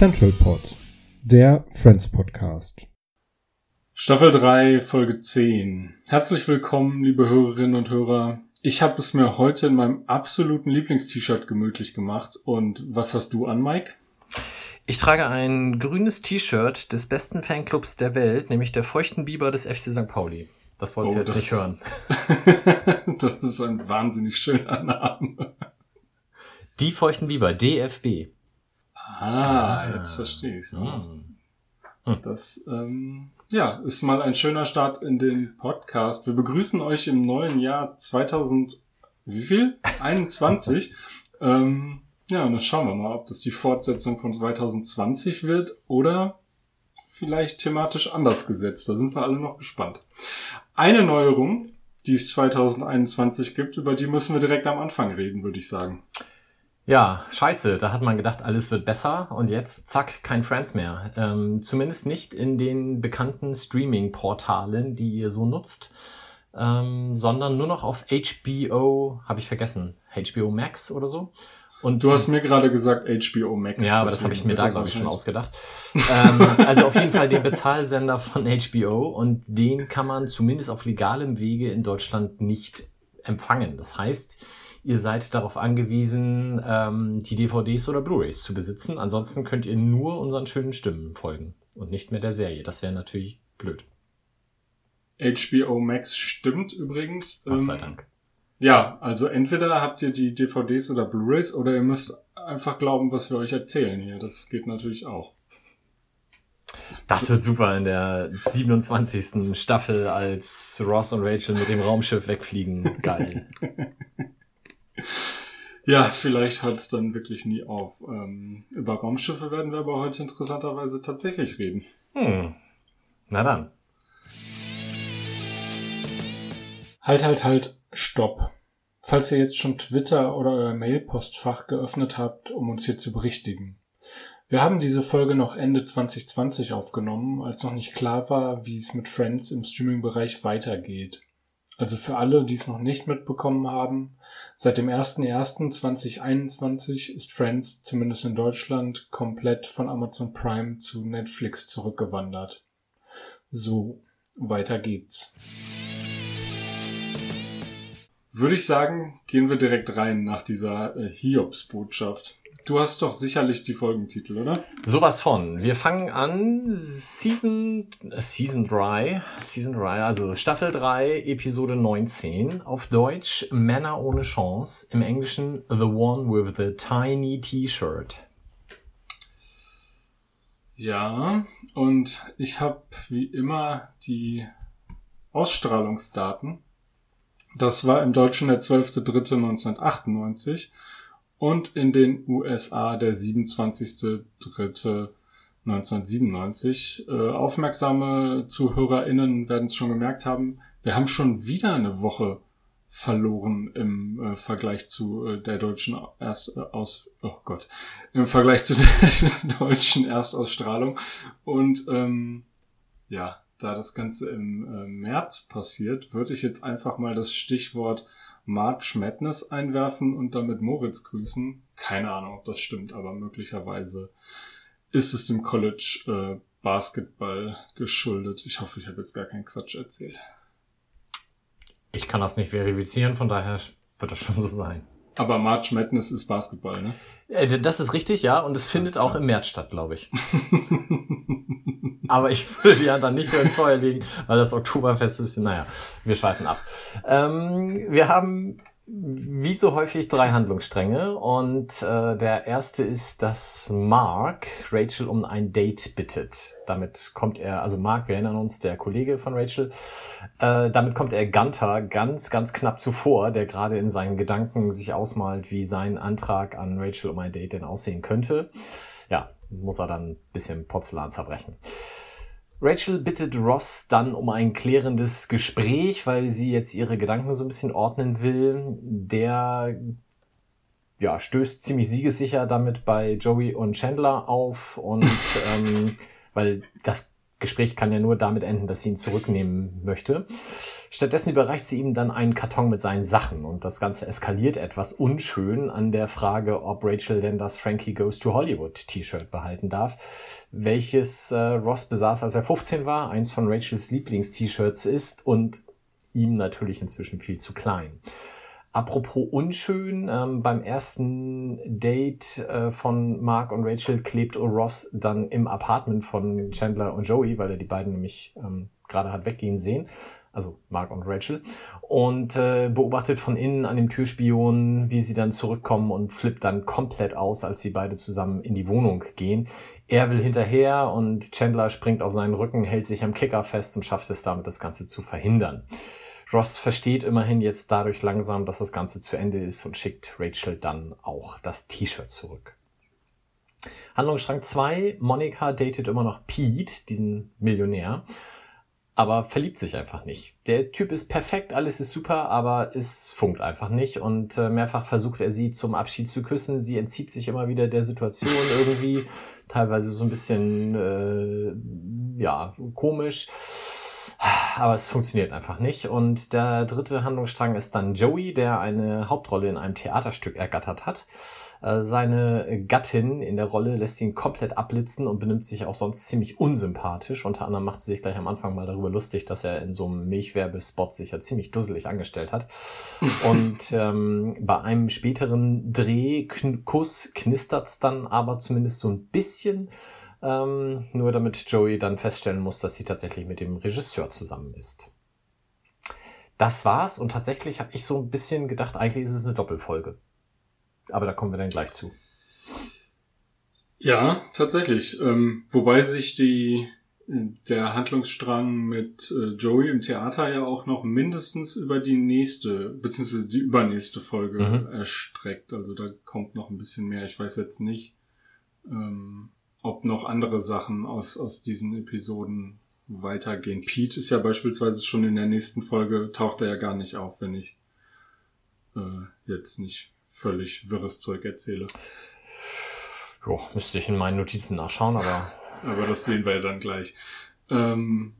Central Pod, der Friends Podcast. Staffel 3, Folge 10. Herzlich willkommen, liebe Hörerinnen und Hörer. Ich habe es mir heute in meinem absoluten Lieblingst-T-Shirt gemütlich gemacht. Und was hast du an, Mike? Ich trage ein grünes T-Shirt des besten Fanclubs der Welt, nämlich der Feuchten Biber des FC St. Pauli. Das wolltest du Oh, jetzt nicht das- hören. das ist ein wahnsinnig schöner Name. Die Feuchten Biber, DFB. Ah, jetzt verstehe ich Hm. Das ähm, ja, ist mal ein schöner Start in den Podcast. Wir begrüßen euch im neuen Jahr 2000, wie viel? 21. ähm, ja, und dann schauen wir mal, ob das die Fortsetzung von 2020 wird oder vielleicht thematisch anders gesetzt. Da sind wir alle noch gespannt. Eine Neuerung, die es 2021 gibt, über die müssen wir direkt am Anfang reden, würde ich sagen. Ja, scheiße, da hat man gedacht, alles wird besser und jetzt, zack, kein Friends mehr. Ähm, zumindest nicht in den bekannten Streaming-Portalen, die ihr so nutzt, ähm, sondern nur noch auf HBO, habe ich vergessen, HBO Max oder so. Und Du hast mir gerade gesagt HBO Max. Ja, aber das habe ich mir da, glaube ich, schon ausgedacht. ähm, also auf jeden Fall den Bezahlsender von HBO und den kann man zumindest auf legalem Wege in Deutschland nicht empfangen. Das heißt, ihr seid darauf angewiesen, ähm, die DVDs oder Blu-rays zu besitzen. Ansonsten könnt ihr nur unseren schönen Stimmen folgen und nicht mehr der Serie. Das wäre natürlich blöd. HBO Max stimmt übrigens. Gott sei Ähm, Dank. Ja, also entweder habt ihr die DVDs oder Blu-rays oder ihr müsst einfach glauben, was wir euch erzählen hier. Das geht natürlich auch. Das wird super in der 27. Staffel, als Ross und Rachel mit dem Raumschiff wegfliegen. Geil. Ja, vielleicht hört es dann wirklich nie auf. Ähm, über Raumschiffe werden wir aber heute interessanterweise tatsächlich reden. Hm. Na dann. Halt, halt, halt, stopp. Falls ihr jetzt schon Twitter oder euer Mailpostfach geöffnet habt, um uns hier zu berichtigen. Wir haben diese Folge noch Ende 2020 aufgenommen, als noch nicht klar war, wie es mit Friends im Streaming-Bereich weitergeht. Also für alle, die es noch nicht mitbekommen haben, seit dem 01.01.2021 ist Friends, zumindest in Deutschland, komplett von Amazon Prime zu Netflix zurückgewandert. So, weiter geht's. Würde ich sagen, gehen wir direkt rein nach dieser äh, Hiobs-Botschaft. Du hast doch sicherlich die Folgentitel, oder? Sowas von. Wir fangen an Season, äh, Season 3, Season 3, also Staffel 3, Episode 19. Auf Deutsch Männer ohne Chance. Im Englischen The One with the Tiny T-Shirt. Ja, und ich habe wie immer die Ausstrahlungsdaten. Das war im Deutschen der 12.03.1998 und in den USA der 27.03.1997. Äh, aufmerksame ZuhörerInnen werden es schon gemerkt haben, wir haben schon wieder eine Woche verloren im äh, Vergleich zu äh, der deutschen Erst äh, aus oh Gott im Vergleich zu der deutschen Erstausstrahlung und ähm, ja da das Ganze im äh, März passiert würde ich jetzt einfach mal das Stichwort March Madness einwerfen und damit Moritz grüßen. Keine Ahnung ob das stimmt aber möglicherweise ist es dem College äh, Basketball geschuldet. Ich hoffe ich habe jetzt gar keinen Quatsch erzählt. Ich kann das nicht verifizieren, von daher wird das schon so sein. Aber March Madness ist Basketball ne Äh, Das ist richtig, ja, und es findet auch im März statt, glaube ich. Aber ich will ja dann nicht mehr ins Feuer legen, weil das Oktoberfest ist. Naja, wir schweifen ab. Ähm, wir haben wie so häufig drei Handlungsstränge und äh, der erste ist, dass Mark Rachel um ein Date bittet. Damit kommt er, also Mark, wir erinnern uns, der Kollege von Rachel, äh, damit kommt er Gunter ganz, ganz knapp zuvor, der gerade in seinen Gedanken sich ausmalt, wie sein Antrag an Rachel um ein Date denn aussehen könnte. Ja, muss er dann ein bisschen Porzellan zerbrechen. Rachel bittet Ross dann um ein klärendes Gespräch, weil sie jetzt ihre Gedanken so ein bisschen ordnen will. Der ja, stößt ziemlich siegessicher damit bei Joey und Chandler auf und ähm, weil das Gespräch kann ja nur damit enden, dass sie ihn zurücknehmen möchte. Stattdessen überreicht sie ihm dann einen Karton mit seinen Sachen und das Ganze eskaliert etwas unschön an der Frage, ob Rachel denn das Frankie Goes to Hollywood T-Shirt behalten darf, welches äh, Ross besaß, als er 15 war, eins von Rachels Lieblings-T-Shirts ist und ihm natürlich inzwischen viel zu klein. Apropos unschön, ähm, beim ersten Date äh, von Mark und Rachel klebt Ross dann im Apartment von Chandler und Joey, weil er die beiden nämlich ähm, gerade hat weggehen sehen, also Mark und Rachel, und äh, beobachtet von innen an dem Türspion, wie sie dann zurückkommen und flippt dann komplett aus, als sie beide zusammen in die Wohnung gehen. Er will hinterher und Chandler springt auf seinen Rücken, hält sich am Kicker fest und schafft es damit, das Ganze zu verhindern. Ross versteht immerhin jetzt dadurch langsam, dass das Ganze zu Ende ist und schickt Rachel dann auch das T-Shirt zurück. Handlungsstrang 2, Monica datet immer noch Pete, diesen Millionär, aber verliebt sich einfach nicht. Der Typ ist perfekt, alles ist super, aber es funkt einfach nicht und äh, mehrfach versucht er sie zum Abschied zu küssen. Sie entzieht sich immer wieder der Situation irgendwie, teilweise so ein bisschen äh, ja komisch. Aber es funktioniert einfach nicht. Und der dritte Handlungsstrang ist dann Joey, der eine Hauptrolle in einem Theaterstück ergattert hat. Äh, seine Gattin in der Rolle lässt ihn komplett abblitzen und benimmt sich auch sonst ziemlich unsympathisch. Unter anderem macht sie sich gleich am Anfang mal darüber lustig, dass er in so einem Milchwerbespot sich ja ziemlich dusselig angestellt hat. und ähm, bei einem späteren Drehkuss knistert's dann aber zumindest so ein bisschen. Ähm, nur damit Joey dann feststellen muss, dass sie tatsächlich mit dem Regisseur zusammen ist. Das war's und tatsächlich habe ich so ein bisschen gedacht, eigentlich ist es eine Doppelfolge. Aber da kommen wir dann gleich zu. Ja, tatsächlich. Ähm, wobei sich die, der Handlungsstrang mit äh, Joey im Theater ja auch noch mindestens über die nächste, beziehungsweise die übernächste Folge mhm. erstreckt. Also da kommt noch ein bisschen mehr. Ich weiß jetzt nicht, ähm, ob noch andere Sachen aus, aus diesen Episoden weitergehen. Pete ist ja beispielsweise schon in der nächsten Folge, taucht er ja gar nicht auf, wenn ich äh, jetzt nicht völlig wirres Zeug erzähle. Jo, müsste ich in meinen Notizen nachschauen, aber. aber das sehen wir ja dann gleich. Ähm,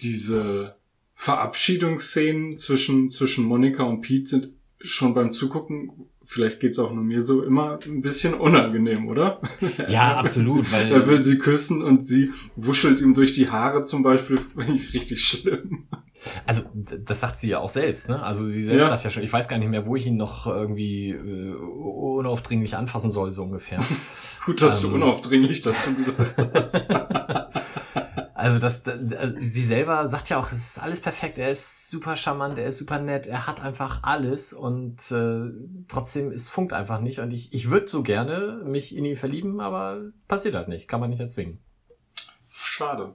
diese Verabschiedungsszenen zwischen, zwischen Monika und Pete sind schon beim Zugucken vielleicht geht's auch nur mir so, immer ein bisschen unangenehm, oder? Ja, absolut. weil er will sie küssen und sie wuschelt ihm durch die Haare zum Beispiel, finde ich richtig schlimm. Also das sagt sie ja auch selbst, ne? Also sie selbst ja. sagt ja schon, ich weiß gar nicht mehr, wo ich ihn noch irgendwie äh, unaufdringlich anfassen soll, so ungefähr. Gut, dass ähm, du unaufdringlich dazu gesagt hast. Also das, sie selber sagt ja auch, es ist alles perfekt, er ist super charmant, er ist super nett, er hat einfach alles und äh, trotzdem es funkt einfach nicht. Und ich, ich würde so gerne mich in ihn verlieben, aber passiert halt nicht, kann man nicht erzwingen. Schade.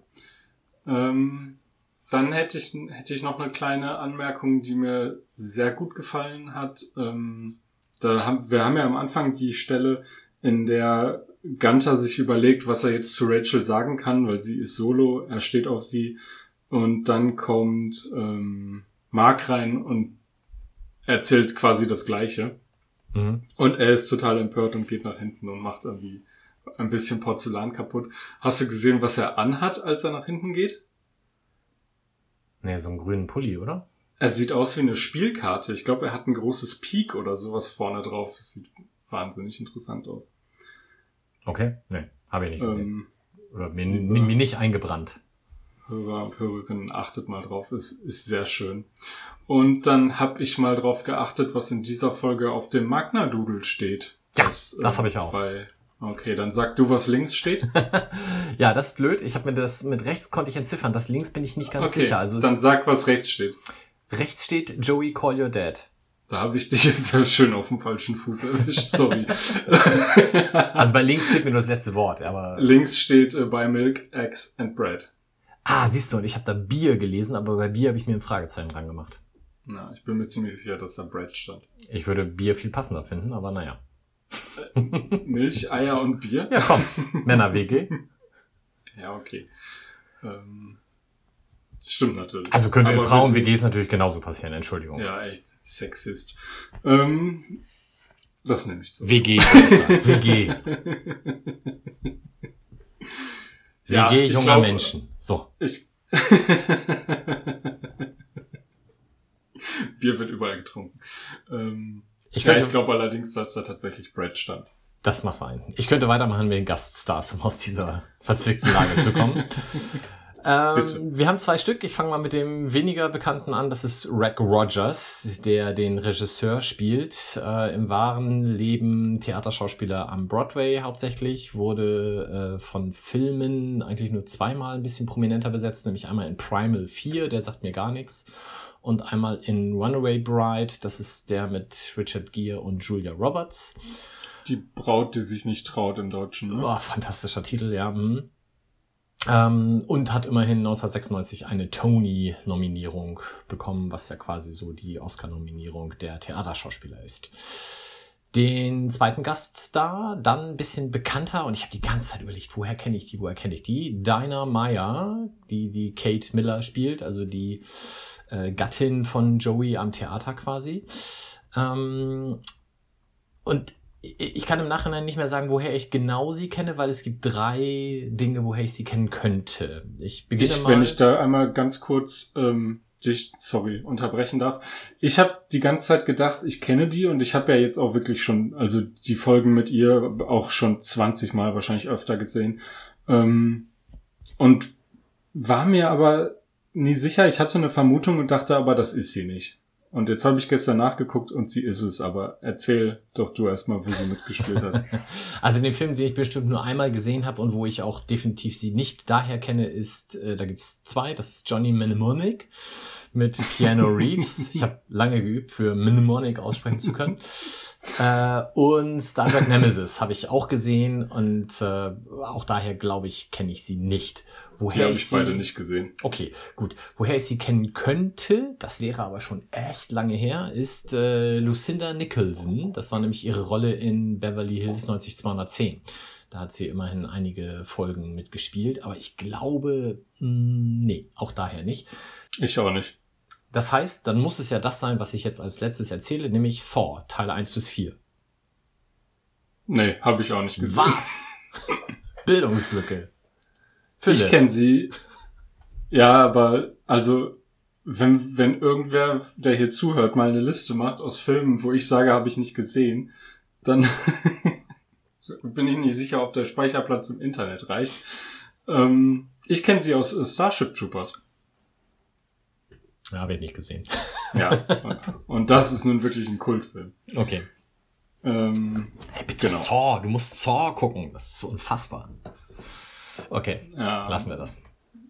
Ähm, dann hätte ich, hätte ich noch eine kleine Anmerkung, die mir sehr gut gefallen hat. Ähm, da haben, wir haben ja am Anfang die Stelle, in der Gunter sich überlegt, was er jetzt zu Rachel sagen kann, weil sie ist solo, er steht auf sie und dann kommt ähm, Mark rein und erzählt quasi das Gleiche. Mhm. Und er ist total empört und geht nach hinten und macht irgendwie ein bisschen Porzellan kaputt. Hast du gesehen, was er anhat, als er nach hinten geht? Nee, so einen grünen Pulli, oder? Er sieht aus wie eine Spielkarte. Ich glaube, er hat ein großes Peak oder sowas vorne drauf. Das sieht wahnsinnig interessant aus. Okay, nee, habe ich nicht gesehen. Ähm, Oder mir, mir nicht eingebrannt. Hörer und Hörerinnen, achtet mal drauf, ist, ist sehr schön. Und dann habe ich mal drauf geachtet, was in dieser Folge auf dem Magna-Doodle steht. Ja, das, das äh, habe ich auch. Bei, okay, dann sag du, was links steht. ja, das ist blöd. Ich habe mir das mit rechts konnte ich entziffern. Das links bin ich nicht ganz okay, sicher. Also dann sag, was rechts steht. Rechts steht Joey Call Your Dad. Da habe ich dich jetzt schön auf dem falschen Fuß erwischt, sorry. Also bei links fehlt mir nur das letzte Wort, aber. Links steht äh, bei Milk, Eggs and Bread. Ah, siehst du, und ich habe da Bier gelesen, aber bei Bier habe ich mir ein Fragezeichen dran gemacht. Na, ich bin mir ziemlich sicher, dass da Bread stand. Ich würde Bier viel passender finden, aber naja. Milch, Eier und Bier? Ja, komm. Männer-WG. Ja, okay. Ähm, stimmt natürlich. Also könnte in Aber Frauen-WGs natürlich genauso passieren, Entschuldigung. Ja, echt. Sexist. Ähm, das nehme ich zu. WG. WG. Ja, WG junger glaube- Menschen. So. Ich. Bier wird überall getrunken. Ähm, Ich ja, ich glaube allerdings, dass da tatsächlich Bread stand. das mag sein. Ich könnte weitermachen mit den Gaststars, um aus dieser verzwickten Lage zu kommen. Ähm, wir haben zwei Stück. Ich fange mal mit dem weniger bekannten an. Das ist Rack Rogers, der den Regisseur spielt. Äh, Im wahren Leben Theaterschauspieler am Broadway hauptsächlich. Wurde äh, von Filmen eigentlich nur zweimal ein bisschen prominenter besetzt. Nämlich einmal in Primal 4, der sagt mir gar nichts. Und einmal in Runaway Bride. Das ist der mit Richard Gere und Julia Roberts. Die Braut, die sich nicht traut im Deutschen. Ne? Oh, fantastischer Titel, ja. mhm. Ähm, und hat immerhin 1996 eine Tony-Nominierung bekommen, was ja quasi so die Oscar-Nominierung der Theaterschauspieler ist. Den zweiten Gaststar, dann ein bisschen bekannter, und ich habe die ganze Zeit überlegt, woher kenne ich die, woher kenne ich die? Dinah Meyer, die die Kate Miller spielt, also die äh, Gattin von Joey am Theater quasi. Ähm, und ich kann im Nachhinein nicht mehr sagen, woher ich genau sie kenne, weil es gibt drei Dinge, woher ich sie kennen könnte. Ich beginne Ich, mal. wenn ich da einmal ganz kurz ähm, dich, sorry, unterbrechen darf. Ich habe die ganze Zeit gedacht, ich kenne die und ich habe ja jetzt auch wirklich schon, also die Folgen mit ihr auch schon 20 Mal wahrscheinlich öfter gesehen. Ähm, und war mir aber nie sicher. Ich hatte eine Vermutung und dachte aber, das ist sie nicht. Und jetzt habe ich gestern nachgeguckt und sie ist es, aber erzähl doch du erstmal, wo sie mitgespielt hat. Also den Film, den ich bestimmt nur einmal gesehen habe und wo ich auch definitiv sie nicht daher kenne, ist, äh, da gibt's zwei, das ist Johnny Mnemonic mit Keanu Reeves. Ich habe lange geübt, für Mnemonic aussprechen zu können. äh, und Star Trek Nemesis habe ich auch gesehen und äh, auch daher glaube ich, kenne ich sie nicht. Die Woher habe ich ich sie beide nicht gesehen. Okay, gut. Woher ich sie kennen könnte, das wäre aber schon echt lange her, ist äh, Lucinda Nicholson. Das war nämlich ihre Rolle in Beverly Hills 90210. Da hat sie immerhin einige Folgen mitgespielt, aber ich glaube, mh, nee, auch daher nicht. Ich auch nicht. Das heißt, dann muss es ja das sein, was ich jetzt als letztes erzähle, nämlich Saw, Teile 1 bis 4. Nee, habe ich auch nicht gesehen. Was? Bildungslücke. Ich Philipp. kenne sie. Ja, aber also wenn wenn irgendwer, der hier zuhört, mal eine Liste macht aus Filmen, wo ich sage, habe ich nicht gesehen, dann bin ich nicht sicher, ob der Speicherplatz im Internet reicht. Ähm, ich kenne sie aus äh, Starship Troopers. Ja, habe ich nicht gesehen. Ja. Und das ist nun wirklich ein Kultfilm. Okay. Ähm, Hey, bitte Genau. Saw, du musst Saw gucken. Das ist so unfassbar. Okay, ja, lassen wir das.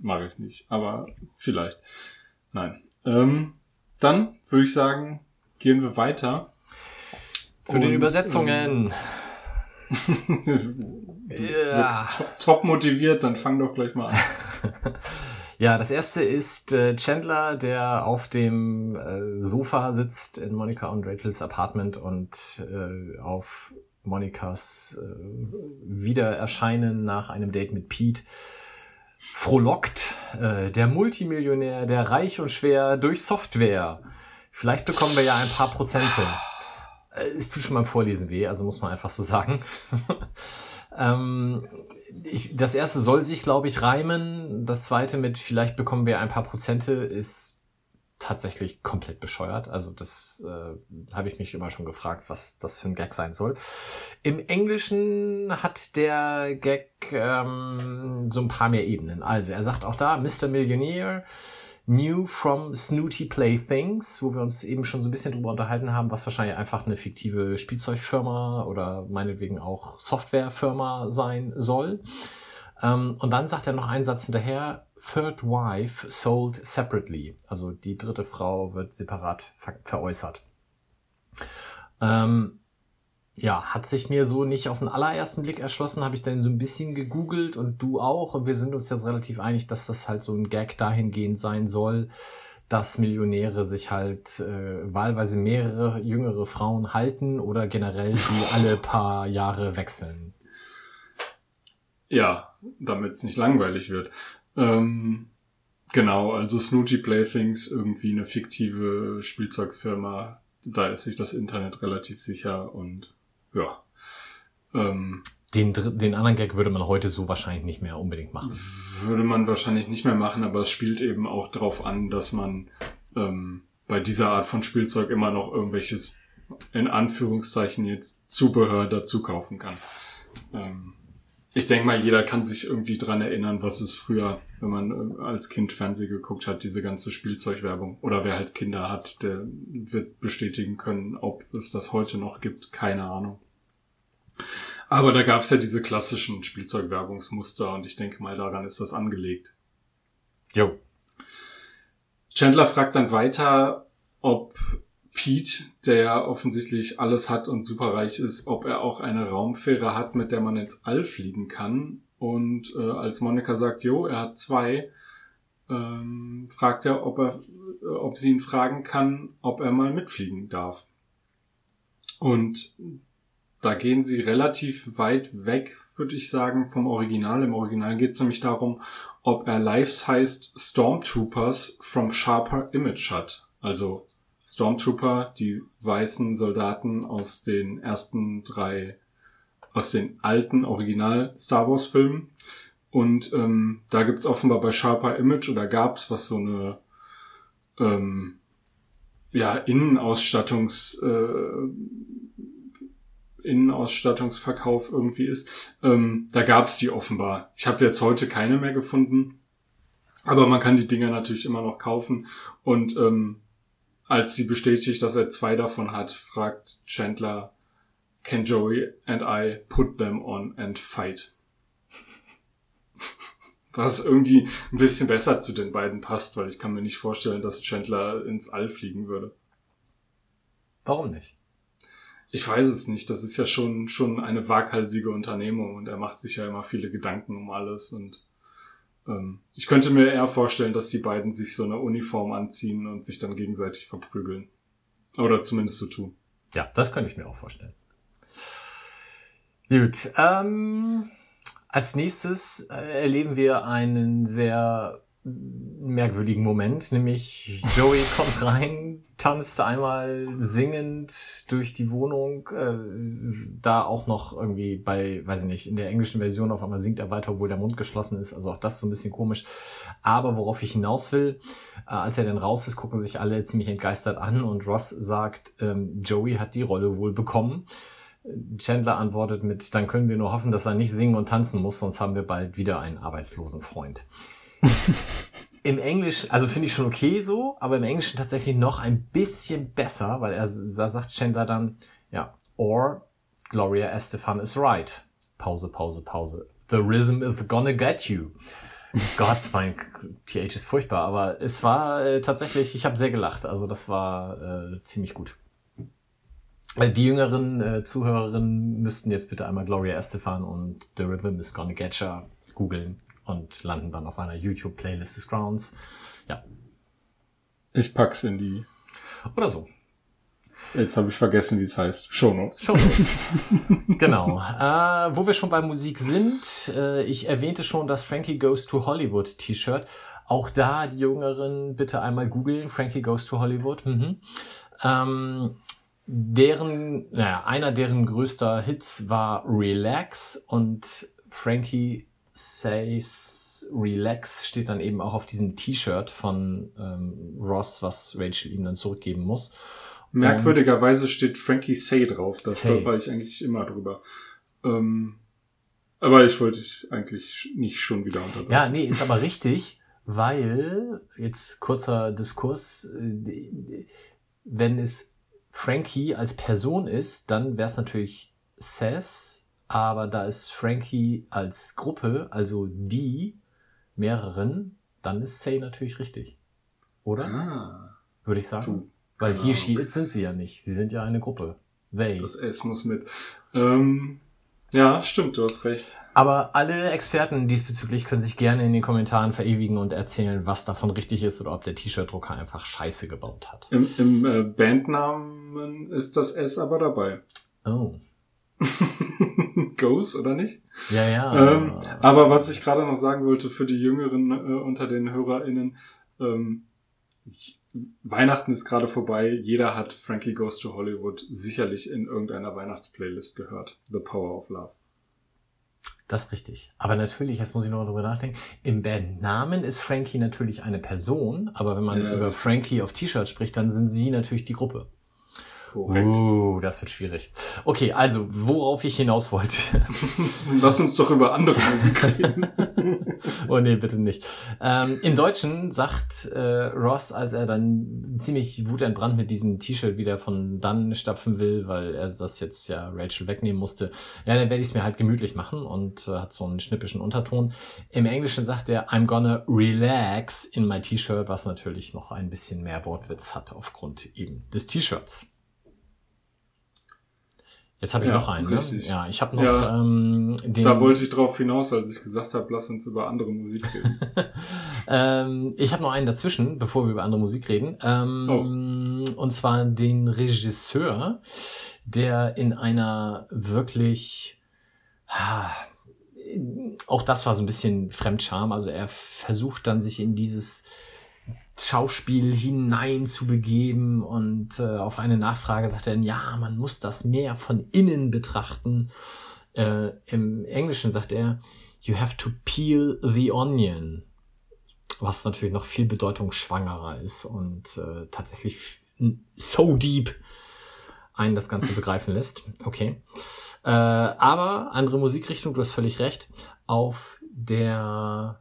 Mache ich nicht, aber vielleicht. Nein. Ähm, dann würde ich sagen, gehen wir weiter. Zu den Und, Übersetzungen. Du Ja. wirkst top, top motiviert, dann fang doch gleich mal an. Ja, das erste ist äh, Chandler, der auf dem äh, Sofa sitzt in Monica und Rachels Apartment und äh, auf Monikas äh, Wiedererscheinen nach einem Date mit Pete frohlockt. Äh, der Multimillionär, der reich und schwer durch Software. Vielleicht bekommen wir ja ein paar Prozente. Äh, Es tut schon beim Vorlesen weh, also muss man einfach so sagen. ähm, ich, das erste soll sich, glaube ich, reimen. Das zweite mit vielleicht bekommen wir ein paar Prozente ist tatsächlich komplett bescheuert. Also das äh, habe ich mich immer schon gefragt, was das für ein Gag sein soll. Im Englischen hat der Gag ähm, so ein paar mehr Ebenen. Also er sagt auch da, Mr. Millionaire New from Snooty Playthings, wo wir uns eben schon so ein bisschen drüber unterhalten haben, was wahrscheinlich einfach eine fiktive Spielzeugfirma oder meinetwegen auch Softwarefirma sein soll. Ähm, und dann sagt er noch einen Satz hinterher, Third Wife sold separately. Also die dritte Frau wird separat ver veräußert. Ähm, ja, hat sich mir so nicht auf den allerersten Blick erschlossen, habe ich dann so ein bisschen gegoogelt und du auch. Und wir sind uns jetzt relativ einig, dass das halt so ein Gag dahingehend sein soll, dass Millionäre sich halt äh, wahlweise mehrere jüngere Frauen halten oder generell die alle paar Jahre wechseln. Ja, damit es nicht langweilig wird. Ähm, genau, also Snooty Playthings, irgendwie eine fiktive Spielzeugfirma. Da ist sich das Internet relativ sicher und ja. Ähm, Den, den anderen Gag würde man heute so wahrscheinlich nicht mehr unbedingt machen. würde man wahrscheinlich nicht mehr machen, aber es spielt eben auch darauf an, dass man ähm, bei dieser Art von Spielzeug immer noch irgendwelches, in Anführungszeichen jetzt, Zubehör dazu kaufen kann. Ähm, ich denke mal, jeder kann sich irgendwie dran erinnern, was es früher, wenn man äh, als Kind Fernsehen geguckt hat, diese ganze Spielzeugwerbung. Oder wer halt Kinder hat, der wird bestätigen können, ob es das heute noch gibt. Keine Ahnung. Aber da gab es ja diese klassischen Spielzeugwerbungsmuster und ich denke mal, daran ist das angelegt. Jo. Chandler fragt dann weiter, ob Pete, der ja offensichtlich alles hat und superreich ist, ob er auch eine Raumfähre hat, mit der man ins All fliegen kann. Und äh, als Monika sagt, jo, er hat zwei, ähm, fragt er, ob er, ob sie ihn fragen kann, ob er mal mitfliegen darf. Und da gehen sie relativ weit weg, würde ich sagen, vom Original. Im Original geht es nämlich darum, ob er life-sized Stormtroopers from Sharper Image hat. Also Stormtrooper, die weißen Soldaten aus den ersten drei, aus den alten Original Star Wars Filmen. Und ähm, da gibt's offenbar bei Sharper Image oder gab's was so eine ähm, ja, Innenausstattungs äh, Innenausstattungsverkauf irgendwie ist. Ähm, da gab's die offenbar. Ich habe jetzt heute keine mehr gefunden. Aber man kann die Dinger natürlich immer noch kaufen. Und ähm, als sie bestätigt, dass er zwei davon hat, fragt Chandler, can Joey and I put them on and fight? Was irgendwie ein bisschen besser zu den beiden passt, weil ich kann mir nicht vorstellen, dass Chandler ins All fliegen würde. Warum nicht? Ich weiß es nicht. Das ist ja schon, schon eine waghalsige Unternehmung und er macht sich ja immer viele Gedanken um alles und ähm, ich könnte mir eher vorstellen, dass die beiden sich so eine Uniform anziehen und sich dann gegenseitig verprügeln. Oder zumindest so tun. Ja, das könnte ich mir auch vorstellen. Gut, ähm, als nächstes äh, erleben wir einen sehr merkwürdigen Moment, nämlich Joey kommt rein, tanzt einmal singend durch die Wohnung, äh, da auch noch irgendwie bei, weiß ich nicht, in der englischen Version auf einmal singt er weiter, obwohl der Mund geschlossen ist, also auch das so ein bisschen komisch. Aber worauf ich hinaus will, äh, als er dann raus ist, gucken sich alle ziemlich entgeistert an und Ross sagt, ähm, Joey hat die Rolle wohl bekommen. Chandler antwortet mit, dann können wir nur hoffen, dass er nicht singen und tanzen muss, sonst haben wir bald wieder einen arbeitslosen Freund. Im Englisch, also finde ich schon okay so, aber im Englischen tatsächlich noch ein bisschen besser, weil er da sagt Chandler dann, ja, or Gloria Estefan is right. Pause, Pause, Pause. The rhythm is gonna get you. Gott, mein TH ist furchtbar, aber es war äh, tatsächlich, ich habe sehr gelacht, also das war äh, ziemlich gut. Äh, Die jüngeren äh, Zuhörerinnen müssten jetzt bitte einmal Gloria Estefan und The Rhythm is Gonna Get Ya googeln und landen dann auf einer YouTube-Playlist des Grounds. Ja, Ich pack's in die, oder so. jetzt habe ich vergessen, wie es heißt, Shownotes. Shownotes. genau. Äh, wo wir schon bei Musik sind, äh, ich erwähnte schon das Frankie Goes to Hollywood T-Shirt. Auch da die Jüngeren bitte einmal googeln. Frankie Goes to Hollywood. Mhm. Ähm, deren, naja, einer deren größter Hits war Relax und Frankie Says Relax steht dann eben auch auf diesem T-Shirt von ähm, Ross, was Rachel ihm dann zurückgeben muss. Merkwürdigerweise steht Frankie Say drauf. Da Say. stolper ich eigentlich immer drüber. Ähm, aber ich wollte dich eigentlich nicht schon wieder unterbrechen. Ja, nee, ist aber richtig, weil, jetzt kurzer Diskurs, äh, wenn es Frankie als Person ist, dann wäre es natürlich Seth, aber da ist Frankie als Gruppe, also die mehreren, dann ist Say natürlich richtig. Oder? Ah, Würde ich sagen. du. Weil he, Ahnung. she, it sind sie ja nicht. Sie sind ja eine Gruppe. They. Das S muss mit. Ähm, ja, stimmt, du hast recht. Aber alle Experten diesbezüglich können sich gerne in den Kommentaren verewigen und erzählen, was davon richtig ist oder ob der T-Shirt-Drucker einfach Scheiße gebaut hat. Im, im äh, Bandnamen ist das S aber dabei. Oh. Goes, oder nicht? Ja, ja. Ähm, aber was ich gerade noch sagen wollte für die Jüngeren äh, unter den HörerInnen, ähm, ich, Weihnachten ist gerade vorbei. Jeder hat Frankie Goes to Hollywood sicherlich in irgendeiner Weihnachtsplaylist gehört. The Power of Love. Das ist richtig. Aber natürlich, jetzt muss ich noch darüber nachdenken, im Bandnamen ist Frankie natürlich eine Person, aber wenn man Ja, über. Frankie auf T-Shirt spricht, dann sind sie natürlich die Gruppe. Korrekt. Uh, das wird schwierig. Okay, also, worauf ich hinaus wollte. Lass uns doch über andere Musik reden. oh nee, bitte nicht. Ähm, Im Deutschen sagt äh, Ross, als er dann ziemlich wutentbrannt mit diesem T-Shirt wieder von dann stapfen will, weil er das jetzt ja Rachel wegnehmen musste, ja, dann werde ich es mir halt gemütlich machen und äh, hat so einen schnippischen Unterton. Im Englischen sagt er, I'm gonna relax in my T-Shirt, was natürlich noch ein bisschen mehr Wortwitz hat aufgrund eben des T-Shirts. Jetzt habe ich Ja, noch einen, ne? richtig. Ja, ich habe noch Ja. ähm, den. Da wollte ich drauf hinaus, als ich gesagt habe, lass uns über andere Musik reden. Ähm, ich habe noch einen dazwischen, bevor wir über andere Musik reden. Ähm, Und zwar den Regisseur, der in einer wirklich, auch das war so ein bisschen Fremdscham. Also er versucht dann sich in dieses Schauspiel hinein zu begeben und äh, auf eine Nachfrage sagt er ja, man muss das mehr von innen betrachten. Äh, Im Englischen sagt er, you have to peel the onion was natürlich noch viel bedeutungsschwangerer ist und äh, tatsächlich so deep einen das Ganze begreifen lässt. Okay. Äh, aber andere Musikrichtung, du hast völlig recht. Auf der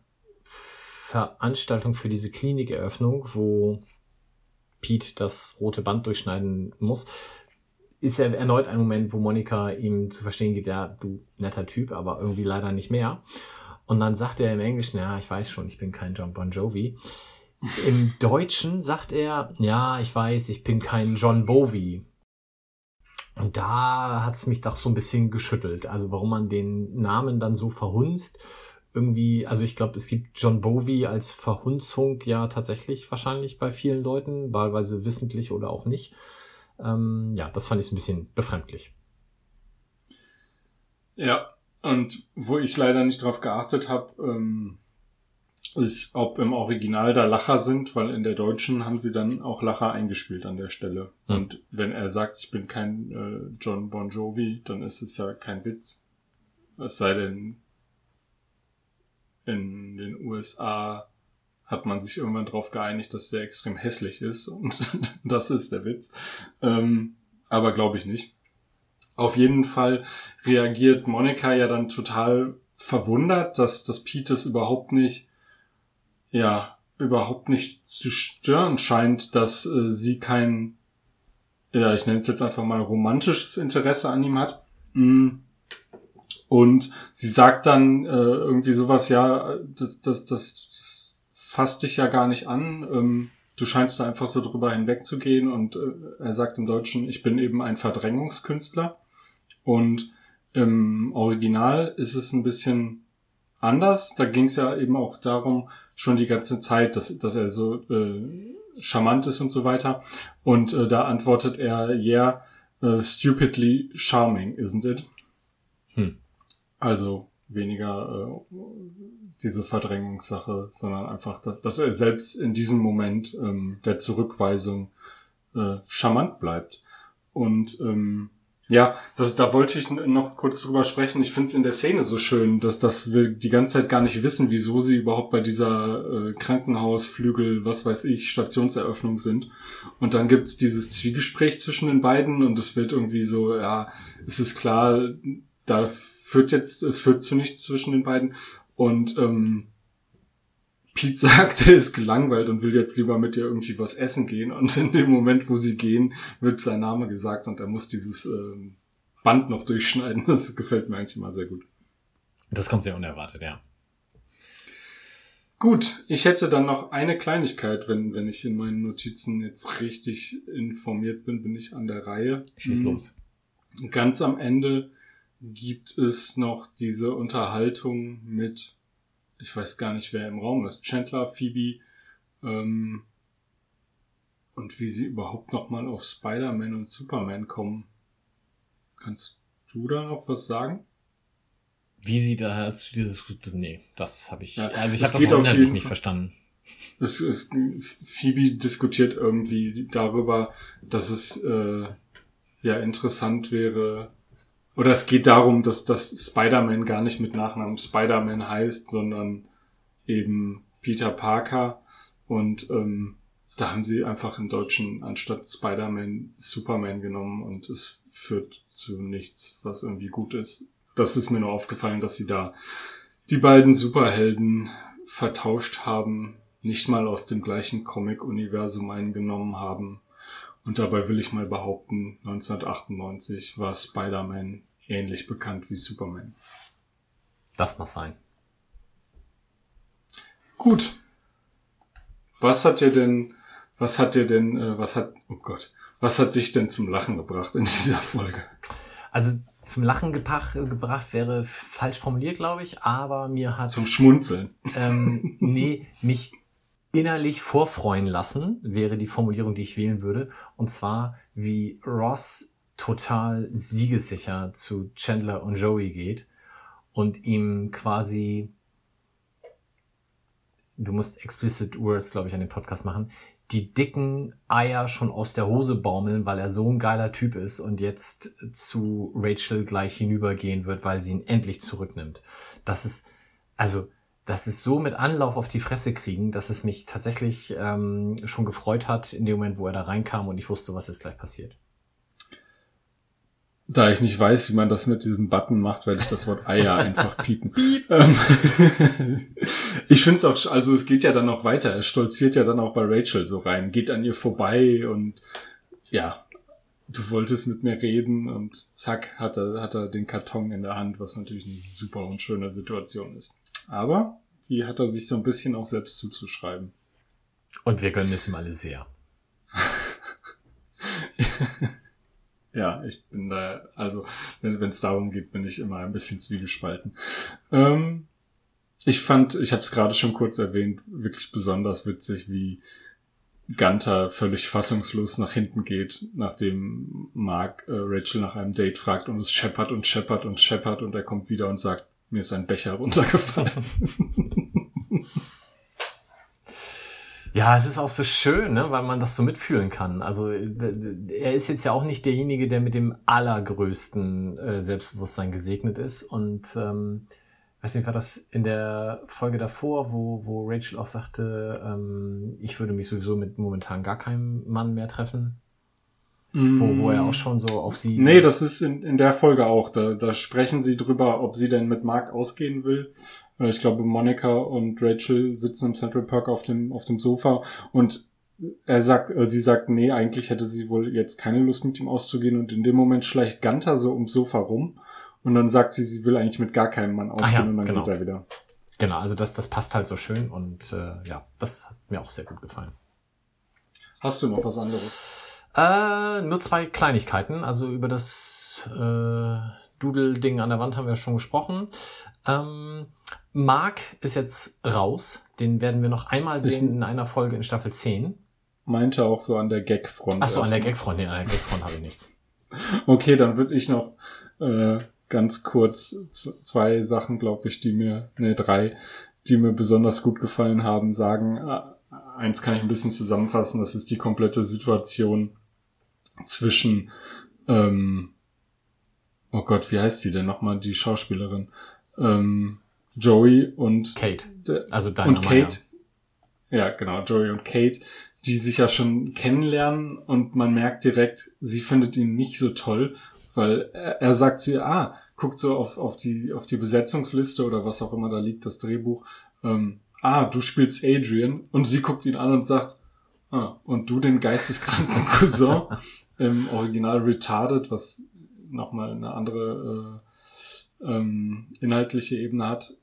Veranstaltung für diese Klinikeröffnung, wo Pete das rote Band durchschneiden muss, ist er erneut ein Moment, wo Monika ihm zu verstehen gibt, ja, du netter Typ, aber irgendwie leider nicht mehr. Und dann sagt er im Englischen, ja, ich weiß schon, ich bin kein John Bon Jovi. Im Deutschen sagt er, ja, ich weiß, ich bin kein John Bovi. Und da hat es mich doch so ein bisschen geschüttelt. Also warum man den Namen dann so verhunzt. Irgendwie, also ich glaube, es gibt John Bovi als Verhunzung ja tatsächlich wahrscheinlich bei vielen Leuten, wahlweise wissentlich oder auch nicht. Ähm, ja, das fand ich ein bisschen befremdlich. Ja, und wo ich leider nicht drauf geachtet habe, ähm, ist, ob im Original da Lacher sind, weil in der Deutschen haben sie dann auch Lacher eingespielt an der Stelle. Hm. Und wenn er sagt, ich bin kein äh, John Bon Jovi, dann ist es ja kein Witz. Es sei denn, in den USA hat man sich irgendwann darauf geeinigt, dass der extrem hässlich ist und das ist der Witz. Ähm, aber glaube ich nicht. Auf jeden Fall reagiert Monika ja dann total verwundert, dass, dass Pete es überhaupt nicht, ja, überhaupt nicht zu stören scheint, dass äh, sie kein, ja, ich nenne es jetzt einfach mal romantisches Interesse an ihm hat. Mm. Und sie sagt dann äh, irgendwie sowas, ja, das, das, das, das fasst dich ja gar nicht an. Ähm, du scheinst da einfach so drüber hinwegzugehen. Und äh, er sagt im Deutschen, ich bin eben ein Verdrängungskünstler. Und im Original ist es ein bisschen anders. Da ging es ja eben auch darum, schon die ganze Zeit, dass, dass er so äh, charmant ist und so weiter. Und äh, da antwortet er, yeah, uh, stupidly charming, isn't it? Hm. Also weniger äh, diese Verdrängungssache, sondern einfach, dass, dass er selbst in diesem Moment ähm, der Zurückweisung äh, charmant bleibt. Und ähm, ja, das, da wollte ich noch kurz drüber sprechen. Ich finde es in der Szene so schön, dass, dass wir die ganze Zeit gar nicht wissen, wieso sie überhaupt bei dieser äh, Krankenhausflügel, was weiß ich, Stationseröffnung sind. Und dann gibt's dieses Zwiegespräch zwischen den beiden und es wird irgendwie so, ja, es ist klar, da führt jetzt, es führt zu nichts zwischen den beiden. Und ähm, Pete sagt, er ist gelangweilt und will jetzt lieber mit ihr irgendwie was essen gehen. Und in dem Moment, wo sie gehen, wird sein Name gesagt und er muss dieses ähm, Band noch durchschneiden. Das gefällt mir eigentlich immer sehr gut. Das kommt sehr unerwartet, ja. Gut, ich hätte dann noch eine Kleinigkeit, wenn, wenn ich in meinen Notizen jetzt richtig informiert bin, bin ich an der Reihe. Schieß Mhm. los. Ganz am Ende gibt es noch diese Unterhaltung mit, ich weiß gar nicht, wer im Raum ist, Chandler, Phoebe, ähm, und wie sie überhaupt noch mal auf Spider-Man und Superman kommen. Kannst du da noch was sagen? Wie sie da zu dieses, nee, das habe ich, Ja, also ich habe das inhaltlich nicht Fall- verstanden. Es, es, Phoebe diskutiert irgendwie darüber, dass es äh, ja interessant wäre, oder es geht darum, dass das Spider-Man gar nicht mit Nachnamen Spider-Man heißt, sondern eben Peter Parker. Und ähm, da haben sie einfach im Deutschen anstatt Spider-Man Superman genommen und es führt zu nichts, was irgendwie gut ist. Das ist mir nur aufgefallen, dass sie da die beiden Superhelden vertauscht haben, nicht mal aus dem gleichen Comic-Universum eingenommen haben. Und dabei will ich mal behaupten, 1998 war Spider-Man ähnlich bekannt wie Superman. Das muss sein. Gut. Was hat dir denn, was hat dir denn, äh, was hat, oh Gott, was hat dich denn zum Lachen gebracht in dieser Folge? Also zum Lachen gepach, gebracht wäre falsch formuliert, glaube ich, aber mir hat Zum Schmunzeln. ähm, nee, mich innerlich vorfreuen lassen, wäre die Formulierung, die ich wählen würde. Und zwar, wie Ross total siegessicher zu Chandler und Joey geht und ihm quasi, du musst explicit Words, glaube ich, an den Podcast machen, die dicken Eier schon aus der Hose baumeln, weil er so ein geiler Typ ist und jetzt zu Rachel gleich hinübergehen wird, weil sie ihn endlich zurücknimmt. Das ist, also, das ist so mit Anlauf auf die Fresse kriegen, dass es mich tatsächlich ähm, schon gefreut hat in dem Moment, wo er da reinkam und ich wusste, was jetzt gleich passiert. Da ich nicht weiß, wie man das mit diesem Button macht, werde ich das Wort Eier einfach piepen. Ähm, ich finde es auch, also es geht ja dann noch weiter. Er stolziert ja dann auch bei Rachel so rein, geht an ihr vorbei und ja, du wolltest mit mir reden und zack, hat er, hat er den Karton in der Hand, was natürlich eine super unschöne Situation ist. Aber die hat er sich so ein bisschen auch selbst zuzuschreiben. Und wir gönnen es ihm alle sehr. Ja, ich bin da, also wenn es darum geht, bin ich immer ein bisschen zwiegespalten. Ähm, ich fand, ich habe es gerade schon kurz erwähnt, wirklich besonders witzig, wie Gunther völlig fassungslos nach hinten geht, nachdem Mark äh, Rachel nach einem Date fragt und es scheppert und scheppert und scheppert und er kommt wieder und sagt, mir ist ein Becher runtergefallen. Ja, es ist auch so schön, ne, weil man das so mitfühlen kann. Also äh, er ist jetzt ja auch nicht derjenige, der mit dem allergrößten äh, Selbstbewusstsein gesegnet ist. Und ähm, weiß nicht, war das in der Folge davor, wo, wo Rachel auch sagte, ähm, ich würde mich sowieso mit momentan gar keinem Mann mehr treffen. Wo, wo er auch schon so auf sie. Nee, das ist in, in der Folge auch. Da, da sprechen sie drüber, ob sie denn mit Mark ausgehen will. Äh, Ich glaube, Monica und Rachel sitzen im Central Park auf dem, auf dem Sofa und er sagt, äh, sie sagt, nee, eigentlich hätte sie wohl jetzt keine Lust mit ihm auszugehen und in dem Moment schleicht Gunther so ums Sofa rum und dann sagt sie, sie will eigentlich mit gar keinem Mann ausgehen ja, und dann genau. geht er wieder. Genau, also das, das passt halt so schön und äh, ja, das hat mir auch sehr gut gefallen. Hast du noch was anderes? Äh, nur zwei Kleinigkeiten. Also über das äh, Doodle-Ding an der Wand haben wir schon gesprochen. Ähm, Mark ist jetzt raus. Den werden wir noch einmal Ich- sehen in einer Folge in Staffel 10. Meinte auch so an der Gag-Front. Achso, an der. Gagfront. Nee, an der Gagfront habe ich nichts. Okay, dann würde ich noch äh, ganz kurz zwei Sachen, glaube ich, die mir, ne, drei, die mir besonders gut gefallen haben, sagen. Äh, eins kann ich ein bisschen zusammenfassen, das ist die komplette Situation zwischen, ähm, oh Gott, wie heißt sie denn nochmal, die Schauspielerin? Ähm, Joey und Kate. Also deine und Kate. Ja, genau, Joey und Kate, die sich ja schon kennenlernen und man merkt direkt, sie findet ihn nicht so toll, weil er, er sagt zu ihr, ah, guckt so auf, auf die, auf die Besetzungsliste oder was auch immer da liegt, das Drehbuch, ähm, ah, du spielst Adrian und sie guckt ihn an und sagt, ah, und du den geisteskranken Cousin, im Original retarded, was nochmal eine andere äh, ähm, inhaltliche Ebene hat,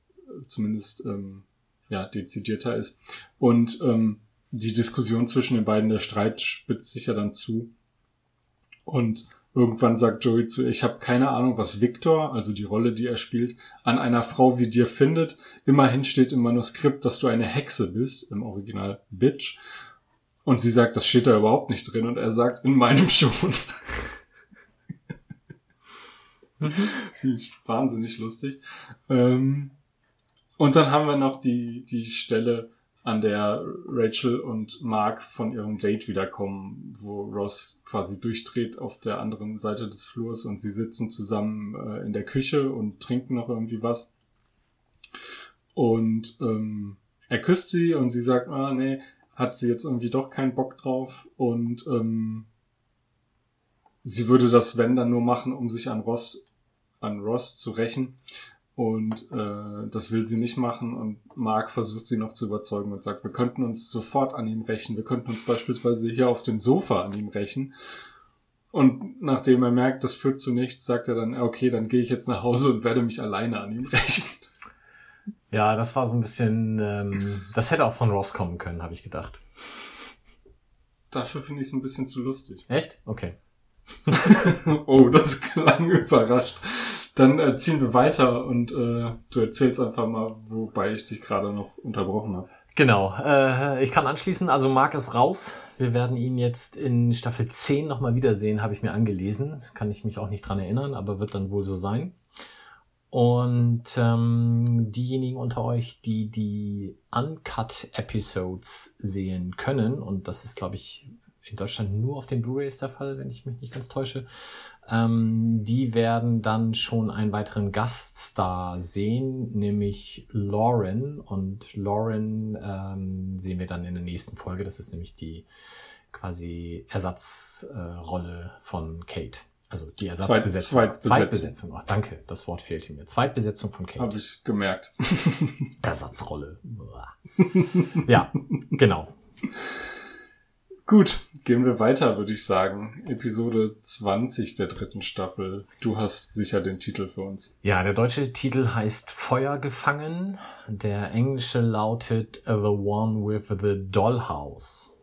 zumindest ähm, ja dezidierter ist. Und ähm, die Diskussion zwischen den beiden, der Streit spitzt sich ja dann zu. Und irgendwann sagt Joey zu ich habe keine Ahnung, was Victor, also die Rolle, die er spielt, an einer Frau wie dir findet. Immerhin steht im Manuskript, dass du eine Hexe bist, im Original Bitch. Und sie sagt, das steht da überhaupt nicht drin. Und er sagt, in meinem schon. Finde wahnsinnig lustig. Ähm, und dann haben wir noch die, die Stelle, an der Rachel und Mark von ihrem Date wiederkommen, wo Ross quasi durchdreht auf der anderen Seite des Flurs und sie sitzen zusammen äh, in der Küche und trinken noch irgendwie was. Und ähm, er küsst sie und sie sagt, ah nee, hat sie jetzt irgendwie doch keinen Bock drauf und ähm, sie würde das, wenn, dann nur machen, um sich an Ross, an Ross zu rächen. Und äh, das will sie nicht machen. Und Mark versucht sie noch zu überzeugen und sagt, wir könnten uns sofort an ihm rächen. Wir könnten uns beispielsweise hier auf dem Sofa an ihm rächen. Und nachdem er merkt, das führt zu nichts, sagt er dann, okay, dann gehe ich jetzt nach Hause und werde mich alleine an ihm rächen. Ja, das war so ein bisschen, ähm, das hätte auch von Ross kommen können, habe ich gedacht. Dafür finde ich es ein bisschen zu lustig. Echt? Okay. oh, das klang überrascht. Dann äh, ziehen wir weiter und äh, du erzählst einfach mal, wobei ich dich gerade noch unterbrochen habe. Genau, äh, ich kann anschließen, also Mark ist raus. Wir werden ihn jetzt in Staffel 10 nochmal wiedersehen, habe ich mir angelesen. Kann ich mich auch nicht dran erinnern, aber wird dann wohl so sein. Und ähm, diejenigen unter euch, die die Uncut-Episodes sehen können, und das ist, glaube ich, in Deutschland nur auf den Blu-rays der Fall, wenn ich mich nicht ganz täusche. Ähm, die werden dann schon einen weiteren Gaststar sehen, nämlich Lauren. Und Lauren ähm, sehen wir dann in der nächsten Folge. Das ist nämlich die quasi Ersatzrolle äh, von Kate. Also die Ersatzbesetzung. Zweit, Zweitbesetzung. Zweitbesetzung. Oh, danke, das Wort fehlte mir. Zweitbesetzung von Kate. Habe ich gemerkt. Ersatzrolle. ja, genau. Gut, gehen wir weiter, würde ich sagen. Episode 20 der dritten Staffel. Du hast sicher den Titel für uns. Ja, der deutsche Titel heißt Feuer gefangen. Der englische lautet The One with the Dollhouse.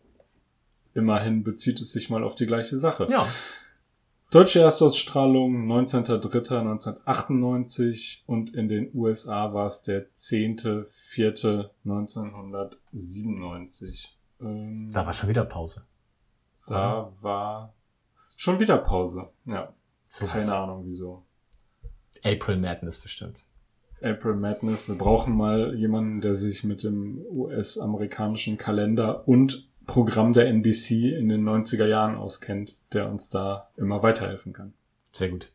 Immerhin bezieht es sich mal auf die gleiche Sache. Ja. Deutsche Erstausstrahlung 19.03.1998 und in den USA war es der 10.04.1997. Ähm, da war schon wieder Pause. Da war schon wieder Pause, ja. So Keine was. Ahnung wieso. April Madness bestimmt. April Madness. Wir brauchen mal jemanden, der sich mit dem US-amerikanischen Kalender und Programm der NBC in den 90er Jahren auskennt, der uns da immer weiterhelfen kann. Sehr gut.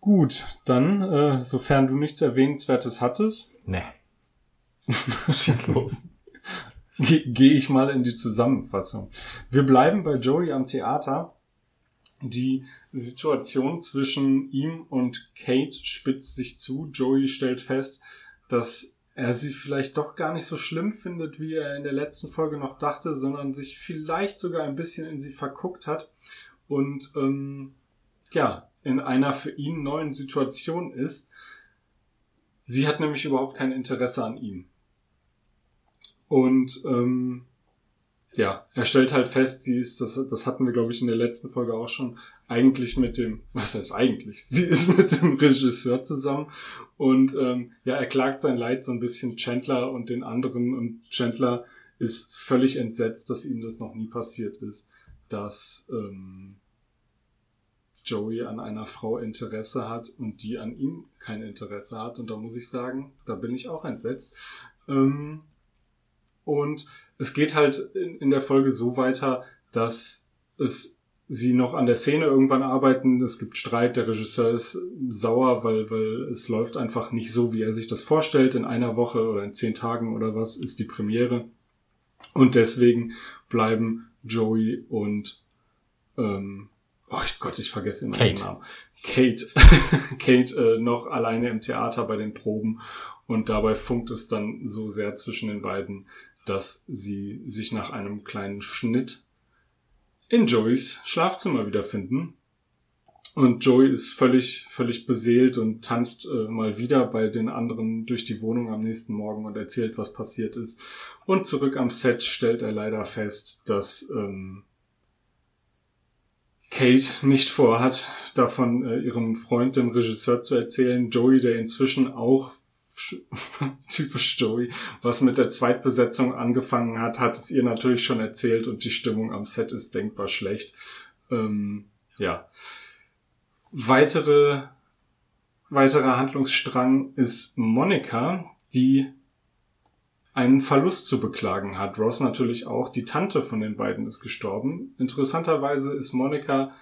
Gut, dann, äh, sofern du nichts Erwähnenswertes hattest. Nee. Schieß los. gehe ich mal in die Zusammenfassung. Wir bleiben bei Joey am Theater. Die Situation zwischen ihm und Kate spitzt sich zu. Joey stellt fest, dass er sie vielleicht doch gar nicht so schlimm findet, wie er in der letzten Folge noch dachte, sondern sich vielleicht sogar ein bisschen in sie verguckt hat und ähm, ja, in einer für ihn neuen Situation ist. Sie hat nämlich überhaupt kein Interesse an ihm. Und ähm, ja, er stellt halt fest, sie ist, das, das hatten wir, glaube ich, in der letzten Folge auch schon, eigentlich mit dem, was heißt eigentlich? Sie ist mit dem Regisseur zusammen und ähm, ja, er klagt sein Leid so ein bisschen Chandler und den anderen und Chandler ist völlig entsetzt, dass ihm das noch nie passiert ist, dass ähm, Joey an einer Frau Interesse hat und die an ihm kein Interesse hat. Und da muss ich sagen, da bin ich auch entsetzt. Ähm, und es geht halt in, in der Folge so weiter, dass es sie noch an der Szene irgendwann arbeiten. Es gibt Streit, der Regisseur ist sauer, weil, weil es läuft einfach nicht so, wie er sich das vorstellt. In einer Woche oder in zehn Tagen oder was ist die Premiere. Und deswegen bleiben Joey und ähm, oh Gott, ich vergesse immer Kate. den Namen. Kate, Kate äh, noch alleine im Theater bei den Proben und dabei funkt es dann so sehr zwischen den beiden, dass sie sich nach einem kleinen Schnitt in Joeys Schlafzimmer wiederfinden. Und Joey ist völlig, völlig beseelt und tanzt äh, mal wieder bei den anderen durch die Wohnung am nächsten Morgen und erzählt, was passiert ist. Und zurück am Set stellt er leider fest, dass ähm, Kate nicht vorhat, davon äh, ihrem Freund, dem Regisseur, zu erzählen. Joey, der inzwischen auch typisch Joey, was mit der Zweitbesetzung angefangen hat, hat es ihr natürlich schon erzählt und die Stimmung am Set ist denkbar schlecht. Ähm, ja. Weitere, weiterer Handlungsstrang ist Monika, die einen Verlust zu beklagen hat. Ross natürlich auch. Die Tante von den beiden ist gestorben. Interessanterweise ist Monika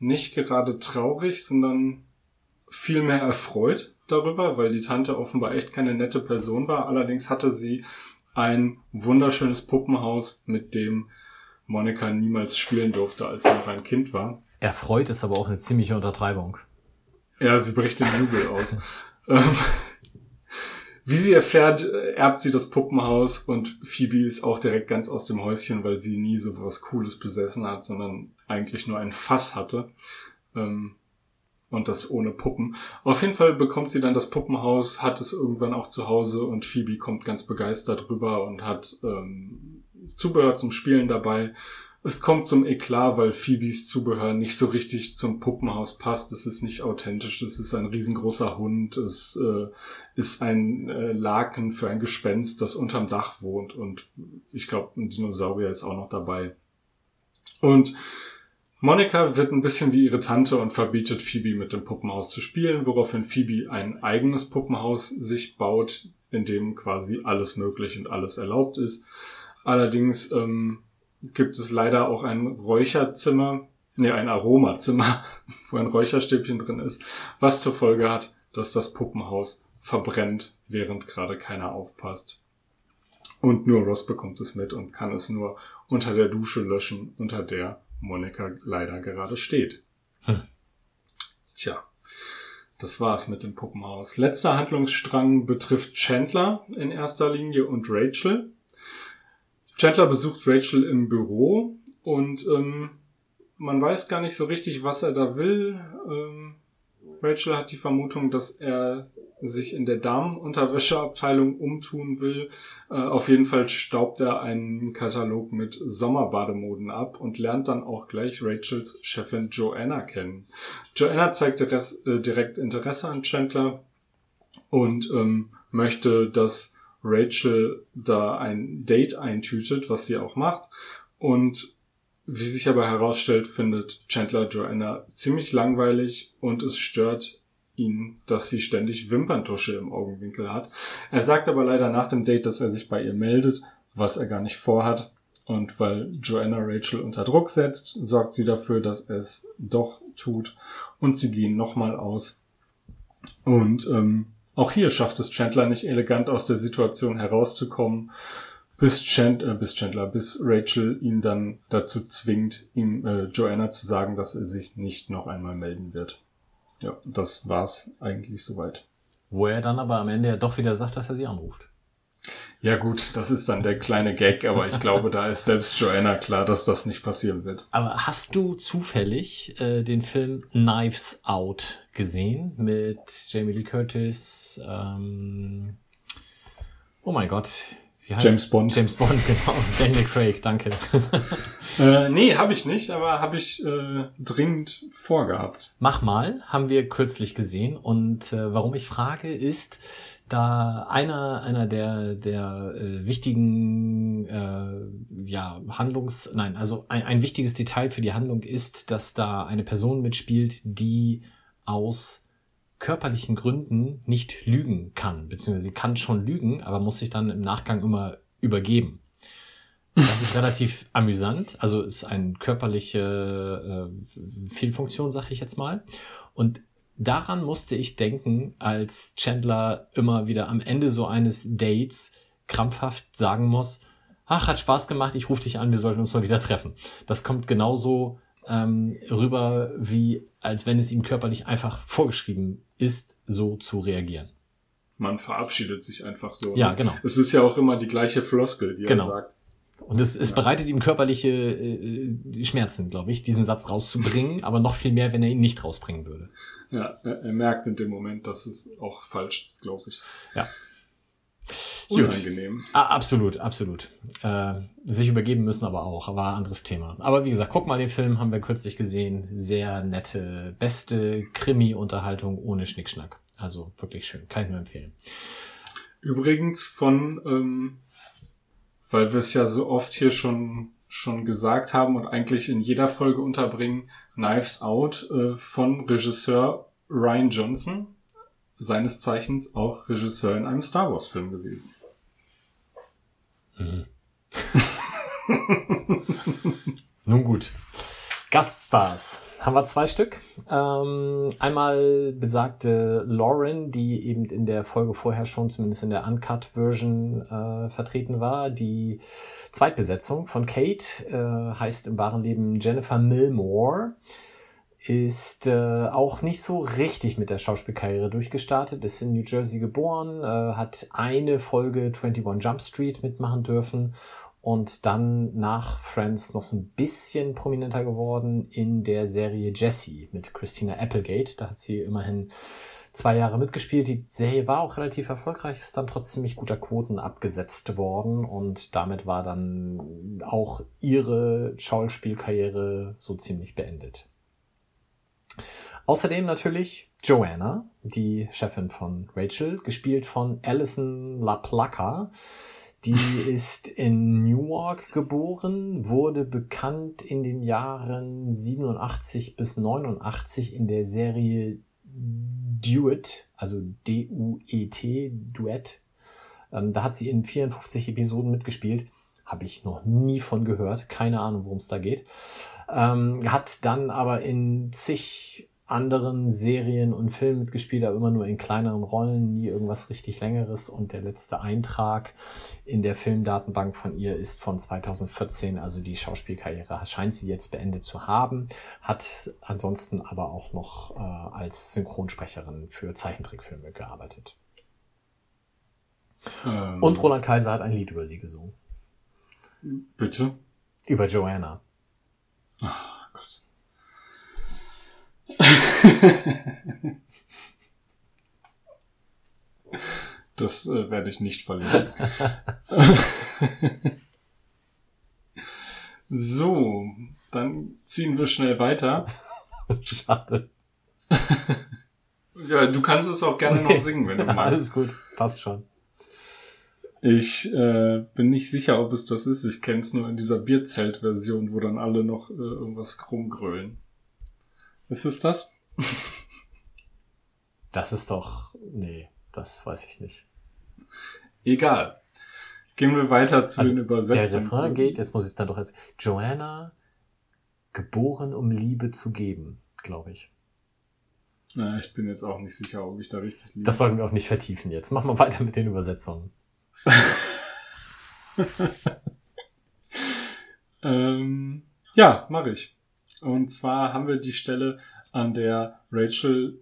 nicht gerade traurig, sondern vielmehr erfreut darüber, weil die Tante offenbar echt keine nette Person war. Allerdings hatte sie ein wunderschönes Puppenhaus, mit dem Monika niemals spielen durfte, als sie noch ein Kind war. Erfreut ist aber auch eine ziemliche Untertreibung. Ja, sie bricht den Jubel aus. Ähm, wie sie erfährt, erbt sie das Puppenhaus und Phoebe ist auch direkt ganz aus dem Häuschen, weil sie nie so was Cooles besessen hat, sondern eigentlich nur ein Fass hatte. Ähm, und das ohne Puppen. Auf jeden Fall bekommt sie dann das Puppenhaus, hat es irgendwann auch zu Hause und Phoebe kommt ganz begeistert rüber und hat ähm, Zubehör zum Spielen dabei. Es kommt zum Eklat, weil Phoebes Zubehör nicht so richtig zum Puppenhaus passt. Es ist nicht authentisch. Es ist ein riesengroßer Hund. Es äh, ist ein äh, Laken für ein Gespenst, das unterm Dach wohnt. Und ich glaube, ein Dinosaurier ist auch noch dabei. Und Monika wird ein bisschen wie ihre Tante und verbietet Phoebe mit dem Puppenhaus zu spielen, woraufhin Phoebe ein eigenes Puppenhaus sich baut, in dem quasi alles möglich und alles erlaubt ist. Allerdings ähm, gibt es leider auch ein Räucherzimmer, nee, ein Aromazimmer, wo ein Räucherstäbchen drin ist, was zur Folge hat, dass das Puppenhaus verbrennt, während gerade keiner aufpasst. Und nur Ross bekommt es mit und kann es nur unter der Dusche löschen, unter der Monika leider gerade steht. Hm. Tja, das war's mit dem Puppenhaus. Letzter Handlungsstrang betrifft Chandler in erster Linie und Rachel. Chandler besucht Rachel im Büro und ähm, man weiß gar nicht so richtig, was er da will. Ähm, Rachel hat die Vermutung, dass er sich in der Damenunterwäscheabteilung umtun will. Äh, auf jeden Fall staubt er einen Katalog mit Sommerbademoden ab und lernt dann auch gleich Rachels Chefin Joanna kennen. Joanna zeigt äh, direkt Interesse an Chandler und ähm, möchte, dass Rachel da ein Date eintütet, was sie auch macht. Und wie sich aber herausstellt, findet Chandler Joanna ziemlich langweilig und es stört ihn, dass sie ständig Wimperntusche im Augenwinkel hat. Er sagt aber leider nach dem Date, dass er sich bei ihr meldet, was er gar nicht vorhat. Und weil Joanna Rachel unter Druck setzt, sorgt sie dafür, dass er es doch tut. Und sie gehen nochmal aus. Und ähm, auch hier schafft es Chandler nicht elegant aus der Situation herauszukommen, bis, Chand, äh, bis Chandler, bis Rachel ihn dann dazu zwingt, ihm äh, Joanna zu sagen, dass er sich nicht noch einmal melden wird. Ja, das war's eigentlich soweit. Wo er dann aber am Ende ja doch wieder sagt, dass er sie anruft. Ja gut, das ist dann der kleine Gag, aber ich glaube, da ist selbst Joanna klar, dass das nicht passieren wird. Aber hast du zufällig äh, den Film Knives Out gesehen mit Jamie Lee Curtis? Ähm, oh mein Gott. James Bond. James Bond, genau. Daniel Craig, danke. äh, nee, habe ich nicht, aber habe ich äh, dringend vorgehabt. Mach mal, haben wir kürzlich gesehen. Und äh, warum ich frage, ist, da einer einer der der äh, wichtigen äh, ja Handlungs nein also ein, ein wichtiges Detail für die Handlung ist, dass da eine Person mitspielt, die aus körperlichen Gründen nicht lügen kann, beziehungsweise sie kann schon lügen, aber muss sich dann im Nachgang immer übergeben. Das ist relativ amüsant, also ist eine körperliche äh, Fehlfunktion, sag ich jetzt mal. Und daran musste ich denken, als Chandler immer wieder am Ende so eines Dates krampfhaft sagen muss, ach, hat Spaß gemacht, ich rufe dich an, wir sollten uns mal wieder treffen. Das kommt genauso ähm, rüber, wie als wenn es ihm körperlich einfach vorgeschrieben ist, so zu reagieren. Man verabschiedet sich einfach so. Ja, ne? genau. Es ist ja auch immer die gleiche Floskel, die genau. er sagt. Und es, es bereitet ihm körperliche äh, Schmerzen, glaube ich, diesen Satz rauszubringen, aber noch viel mehr, wenn er ihn nicht rausbringen würde. Ja, er, er merkt in dem Moment, dass es auch falsch ist, glaube ich. Ja. Unangenehm. Ah, absolut, absolut. Äh, sich übergeben müssen aber auch, aber anderes Thema. Aber wie gesagt, guck mal den Film, haben wir kürzlich gesehen. Sehr nette, beste Krimi-Unterhaltung ohne Schnickschnack. Also wirklich schön, kann ich nur empfehlen. Übrigens von, ähm, weil wir es ja so oft hier schon schon gesagt haben und eigentlich in jeder Folge unterbringen, Knives Out äh, von Regisseur Ryan Johnson, seines Zeichens auch Regisseur in einem Star Wars Film gewesen. Mhm. Nun gut. Gaststars haben wir zwei Stück. Ähm, einmal besagte Lauren, die eben in der Folge vorher schon, zumindest in der Uncut-Version, äh, vertreten war. Die Zweitbesetzung von Kate äh, heißt im wahren Leben Jennifer Millmore. Ist äh, auch nicht so richtig mit der Schauspielkarriere durchgestartet, ist in New Jersey geboren, äh, hat eine Folge 21 Jump Street mitmachen dürfen und dann nach Friends noch so ein bisschen prominenter geworden in der Serie Jessie mit Christina Applegate. Da hat sie immerhin zwei Jahre mitgespielt. Die Serie war auch relativ erfolgreich, ist dann trotz ziemlich guter Quoten abgesetzt worden und damit war dann auch ihre Schauspielkarriere so ziemlich beendet. Außerdem natürlich Joanna, die Chefin von Rachel, gespielt von Alison LaPlaca. Die ist in Newark geboren, wurde bekannt in den Jahren 87 bis 89 in der Serie Duet, also D-U-E-T, Duet. Ähm, da hat sie in 54 Episoden mitgespielt. Habe ich noch nie von gehört. Keine Ahnung, worum es da geht. Ähm, hat dann aber in zig anderen Serien und Filmen mitgespielt, aber immer nur in kleineren Rollen, nie irgendwas richtig längeres. Und der letzte Eintrag in der Filmdatenbank von ihr ist von 2014, also die Schauspielkarriere scheint sie jetzt beendet zu haben, hat ansonsten aber auch noch äh, als Synchronsprecherin für Zeichentrickfilme gearbeitet. Ähm, und Roland Kaiser hat ein Lied über sie gesungen. Bitte? Über Joanna. Ach. das äh, werde ich nicht verlieren. so, dann ziehen wir schnell weiter. Schade. ja, du kannst es auch gerne noch singen, wenn du magst. Alles gut, passt schon. Ich äh, bin nicht sicher, ob es das ist. Ich kenne es nur in dieser Bierzelt-Version, wo dann alle noch äh, irgendwas krumm grölen. Ist es das? das ist doch. Nee, das weiß ich nicht. Egal. Gehen wir weiter zu also, den Übersetzungen. Der Refrain geht, jetzt muss ich es dann doch jetzt. Joanna, geboren um Liebe zu geben, glaube ich. Na, ich bin jetzt auch nicht sicher, ob ich da richtig liege. Das sollten wir auch nicht vertiefen jetzt. Machen wir weiter mit den Übersetzungen. ähm, ja, mache ich. Und zwar haben wir die Stelle, an der Rachel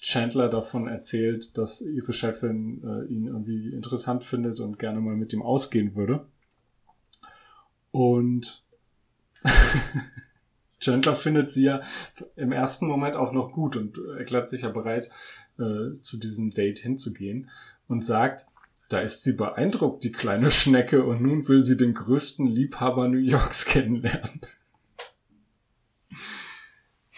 Chandler davon erzählt, dass ihre Chefin äh, ihn irgendwie interessant findet und gerne mal mit ihm ausgehen würde. Und Chandler findet sie ja im ersten Moment auch noch gut und erklärt sich ja bereit, äh, zu diesem Date hinzugehen und sagt, da ist sie beeindruckt, die kleine Schnecke, und nun will sie den größten Liebhaber New Yorks kennenlernen.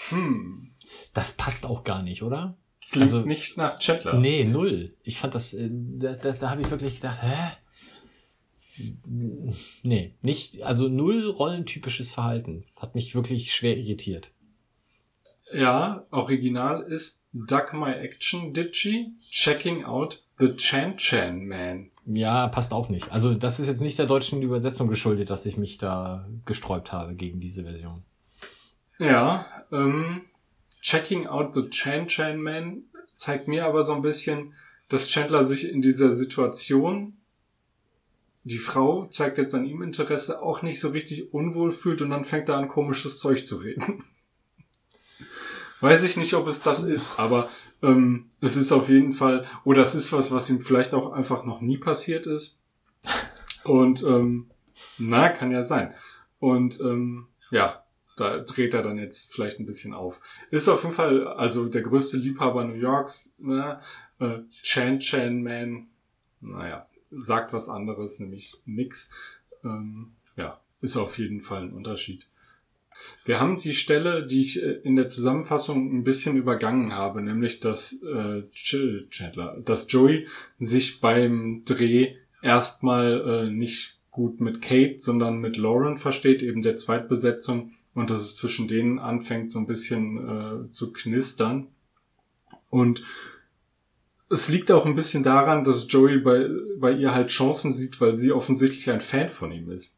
Hm. Das passt auch gar nicht, oder? Klingt also nicht nach Chatler. Nee, null. Ich fand das, äh, da, da, da habe ich wirklich gedacht, hä? Nee, nicht, also null rollentypisches Verhalten. Hat mich wirklich schwer irritiert. Ja, original ist Duck My Action Ditchy, Checking Out the Chan Chan Man. Ja, passt auch nicht. Also das ist jetzt nicht der deutschen Übersetzung geschuldet, dass ich mich da gesträubt habe gegen diese Version. Ja, ähm, Checking Out the Chan Chan Man zeigt mir aber so ein bisschen, dass Chandler sich in dieser Situation, die Frau zeigt jetzt an ihm Interesse, auch nicht so richtig unwohl fühlt und dann fängt er an komisches Zeug zu reden. Weiß ich nicht, ob es das ist, aber ähm, es ist auf jeden Fall, oder es ist was, was ihm vielleicht auch einfach noch nie passiert ist. Und ähm, Na, kann ja sein. Und ähm, ja, da dreht er dann jetzt vielleicht ein bisschen auf. Ist auf jeden Fall also der größte Liebhaber New Yorks, ne? Äh, Chan Chan Man, naja, sagt was anderes, nämlich nix. Ähm, ja, ist auf jeden Fall ein Unterschied. Wir haben die Stelle, die ich äh, in der Zusammenfassung ein bisschen übergangen habe, nämlich dass äh, Chandler, dass Joey sich beim Dreh erstmal äh, nicht gut mit Kate, sondern mit Lauren versteht, eben der Zweitbesetzung, und dass es zwischen denen anfängt so ein bisschen äh, zu knistern. Und es liegt auch ein bisschen daran, dass Joey bei, bei ihr halt Chancen sieht, weil sie offensichtlich ein Fan von ihm ist.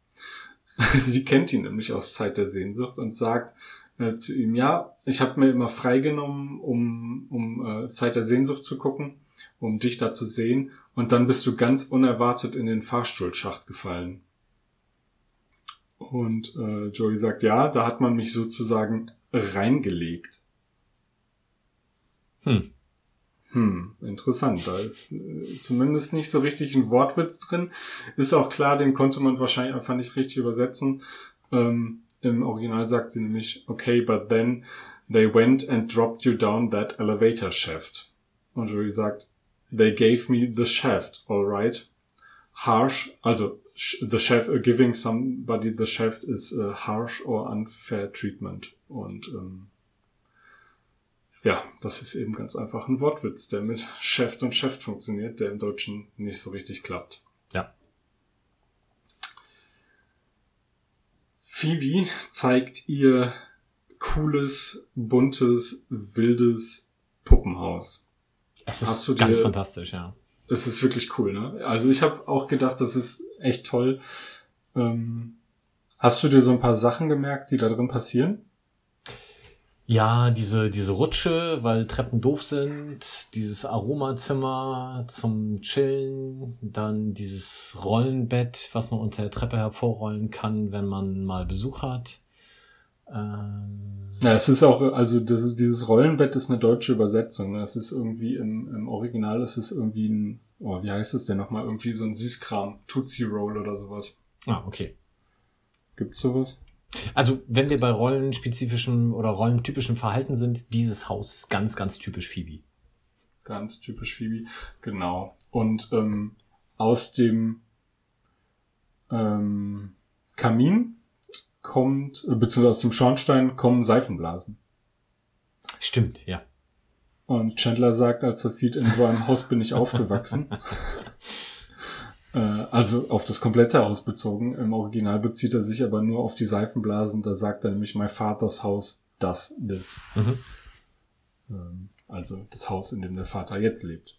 sie kennt ihn nämlich aus Zeit der Sehnsucht und sagt äh, zu ihm, ja, ich habe mir immer freigenommen, um, um äh, Zeit der Sehnsucht zu gucken, um dich da zu sehen. Und dann bist du ganz unerwartet in den Fahrstuhlschacht gefallen. Und äh, Joey sagt, ja, da hat man mich sozusagen reingelegt. Hm. Hm, interessant. Da ist äh, zumindest nicht so richtig ein Wortwitz drin. Ist auch klar, den konnte man wahrscheinlich einfach nicht richtig übersetzen. Ähm, Im Original sagt sie nämlich, okay, but then they went and dropped you down that elevator shaft. Und Joey sagt, they gave me the shaft, alright. Harsh, also the shaft, uh, giving somebody the shaft is uh, harsh or unfair treatment. Und ähm, ja, das ist eben ganz einfach ein Wortwitz, der mit Chef und Chef funktioniert, der im Deutschen nicht so richtig klappt. Ja. Phoebe zeigt ihr cooles, buntes, wildes Puppenhaus. Es ist du ganz dir, fantastisch, ja. Es ist wirklich cool, ne? Also ich habe auch gedacht, das ist echt toll. Ähm, hast du dir so ein paar Sachen gemerkt, die da drin passieren? Ja, diese, diese Rutsche, weil Treppen doof sind, dieses Aromazimmer zum Chillen, dann dieses Rollenbett, was man unter der Treppe hervorrollen kann, wenn man mal Besuch hat. Ähm ja, es ist auch, also das ist, dieses Rollenbett ist eine deutsche Übersetzung. Ne? Es ist irgendwie im, im Original ist es irgendwie ein, oh, wie heißt es denn nochmal? Irgendwie so ein Süßkram, Tootsie Roll oder sowas. Ah, okay. Gibt's sowas? Also, wenn wir bei rollenspezifischem oder rollentypischem Verhalten sind, dieses Haus ist ganz, ganz typisch Phoebe. Ganz typisch Phoebe, genau. Und ähm, aus dem ähm, Kamin kommt, äh, beziehungsweise aus dem Schornstein kommen Seifenblasen. Stimmt, ja. Und Chandler sagt, als er sieht, in so einem Haus bin ich aufgewachsen. Äh, also auf das komplette Haus bezogen. Im Original bezieht er sich aber nur auf die Seifenblasen. Da sagt er nämlich, mein Vaters Haus, das, das. Mhm. Ähm, also das Haus, in dem der Vater jetzt lebt.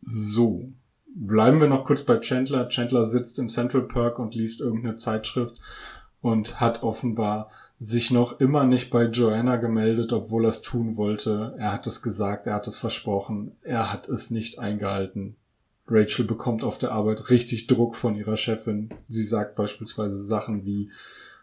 So. Bleiben wir noch kurz bei Chandler. Chandler sitzt im Central Park und liest irgendeine Zeitschrift und hat offenbar sich noch immer nicht bei Joanna gemeldet, obwohl er es tun wollte. Er hat es gesagt, er hat es versprochen, er hat es nicht eingehalten. Rachel bekommt auf der Arbeit richtig Druck von ihrer Chefin. Sie sagt beispielsweise Sachen wie,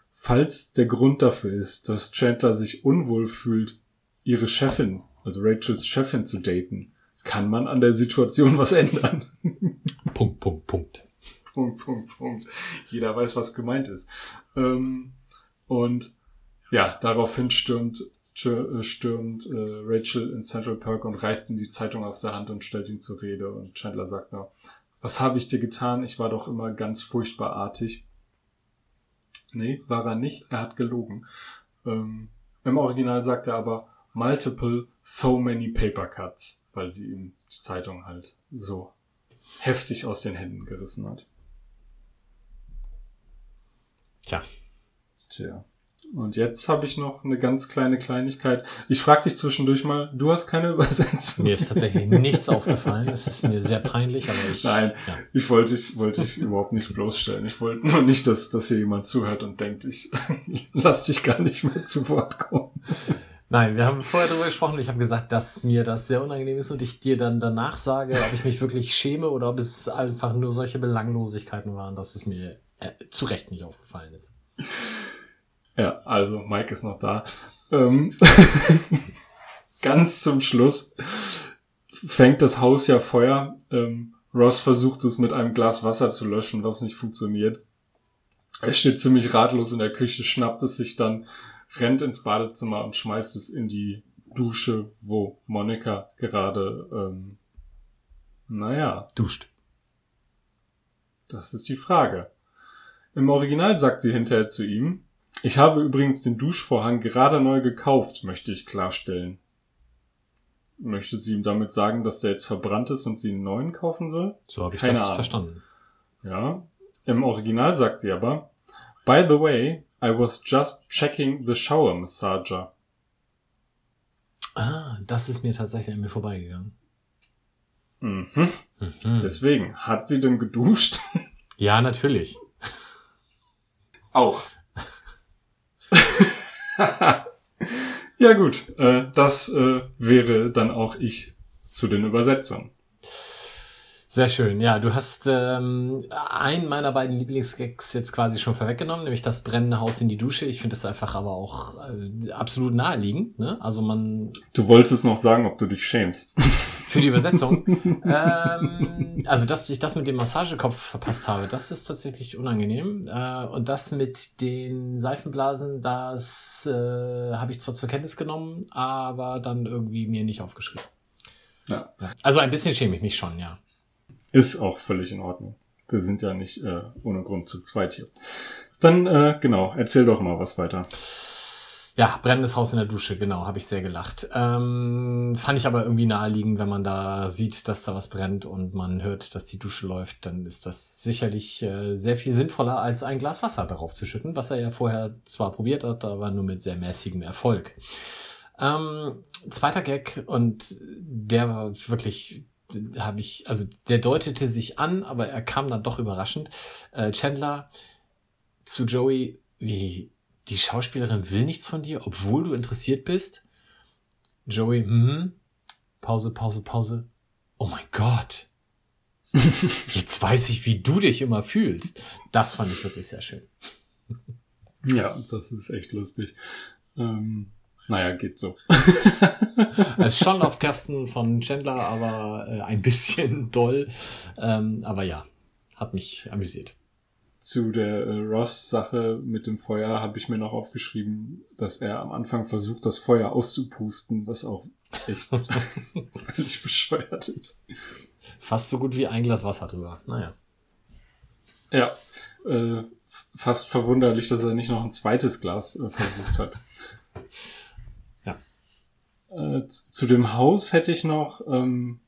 falls der Grund dafür ist, dass Chandler sich unwohl fühlt, ihre Chefin, also Rachels Chefin zu daten, kann man an der Situation was ändern. Punkt, Punkt, Punkt. Punkt, Punkt, Punkt. Jeder weiß, was gemeint ist. Ähm, und ja, daraufhin stürmt stürmt äh, Rachel in Central Park und reißt ihm die Zeitung aus der Hand und stellt ihn zur Rede. Und Chandler sagt noch, was habe ich dir getan? Ich war doch immer ganz furchtbar artig. Nee, war er nicht. Er hat gelogen. Ähm, Im Original sagt er aber multiple, so many paper cuts, weil sie ihm die Zeitung halt so heftig aus den Händen gerissen hat. Tja. Tja. Und jetzt habe ich noch eine ganz kleine Kleinigkeit. Ich frage dich zwischendurch mal, du hast keine Übersetzung. Mir ist tatsächlich nichts aufgefallen. Es ist mir sehr peinlich, aber ich. Nein, ja. ich wollte dich, wollte dich überhaupt nicht bloßstellen. Ich wollte nur nicht, dass, dass hier jemand zuhört und denkt, ich lass dich gar nicht mehr zu Wort kommen. Nein, wir haben vorher darüber gesprochen. Ich habe gesagt, dass mir das sehr unangenehm ist und ich dir dann danach sage, ob ich mich wirklich schäme oder ob es einfach nur solche Belanglosigkeiten waren, dass es mir äh, zu Recht nicht aufgefallen ist. Ja, also Mike ist noch da. Ähm, ganz zum Schluss fängt das Haus ja Feuer ähm, Ross versucht es mit einem Glas Wasser zu löschen, was nicht funktioniert. Er steht ziemlich ratlos in der Küche, schnappt es sich dann, rennt ins Badezimmer und schmeißt es in die Dusche, wo Monika gerade, ähm, naja, Duscht. das ist die Frage. Im Original sagt sie hinterher zu ihm, ich habe übrigens den Duschvorhang gerade neu gekauft, möchte ich klarstellen. Möchte sie ihm damit sagen, dass der jetzt verbrannt ist und sie einen neuen kaufen soll? So habe ich Keine das Ahnung. verstanden. Ja. Im Original sagt sie aber, By the way, I was just checking the shower massager. Ah, das ist mir tatsächlich an mir vorbeigegangen. Mhm. Mhm. Deswegen, hat sie denn geduscht? Ja, natürlich. Auch. ja gut, äh, das äh, wäre dann auch ich zu den Übersetzungen. Sehr schön. Ja, du hast ähm, einen meiner beiden Lieblingsgags jetzt quasi schon vorweggenommen, nämlich das brennende Haus in die Dusche. Ich finde das einfach aber auch äh, absolut naheliegend. Ne? Also man Du wolltest noch sagen, ob du dich schämst. für die Übersetzung. ähm, also, dass ich das mit dem Massagekopf verpasst habe, das ist tatsächlich unangenehm. Äh, und das mit den Seifenblasen, das äh, habe ich zwar zur Kenntnis genommen, aber dann irgendwie mir nicht aufgeschrieben. Ja. Also ein bisschen schäme ich mich schon, ja. Ist auch völlig in Ordnung. Wir sind ja nicht äh, ohne Grund zu zweit hier. Dann, äh, genau, erzähl doch mal was weiter. Ja, brennendes Haus in der Dusche, genau, habe ich sehr gelacht. Ähm, fand ich aber irgendwie naheliegend, wenn man da sieht, dass da was brennt und man hört, dass die Dusche läuft, dann ist das sicherlich äh, sehr viel sinnvoller, als ein Glas Wasser darauf zu schütten, was er ja vorher zwar probiert hat, aber nur mit sehr mäßigem Erfolg. Ähm, zweiter Gag und der war wirklich habe ich, also der deutete sich an, aber er kam dann doch überraschend. Äh, Chandler zu Joey, wie die Schauspielerin will nichts von dir, obwohl du interessiert bist. Joey, mhm. Pause, Pause, Pause. Oh mein Gott. Jetzt weiß ich, wie du dich immer fühlst. Das fand ich wirklich sehr schön. Ja, das ist echt lustig. Ähm, naja, geht so. Es ist schon auf Kersten von Chandler, aber äh, ein bisschen doll. Ähm, aber ja, hat mich amüsiert. Zu der äh, Ross-Sache mit dem Feuer habe ich mir noch aufgeschrieben, dass er am Anfang versucht, das Feuer auszupusten, was auch echt völlig bescheuert ist. Fast so gut wie ein Glas Wasser drüber. Naja. Ja, äh, fast verwunderlich, dass er nicht noch ein zweites Glas äh, versucht hat. Ja. Äh, z- zu dem Haus hätte ich noch, ähm,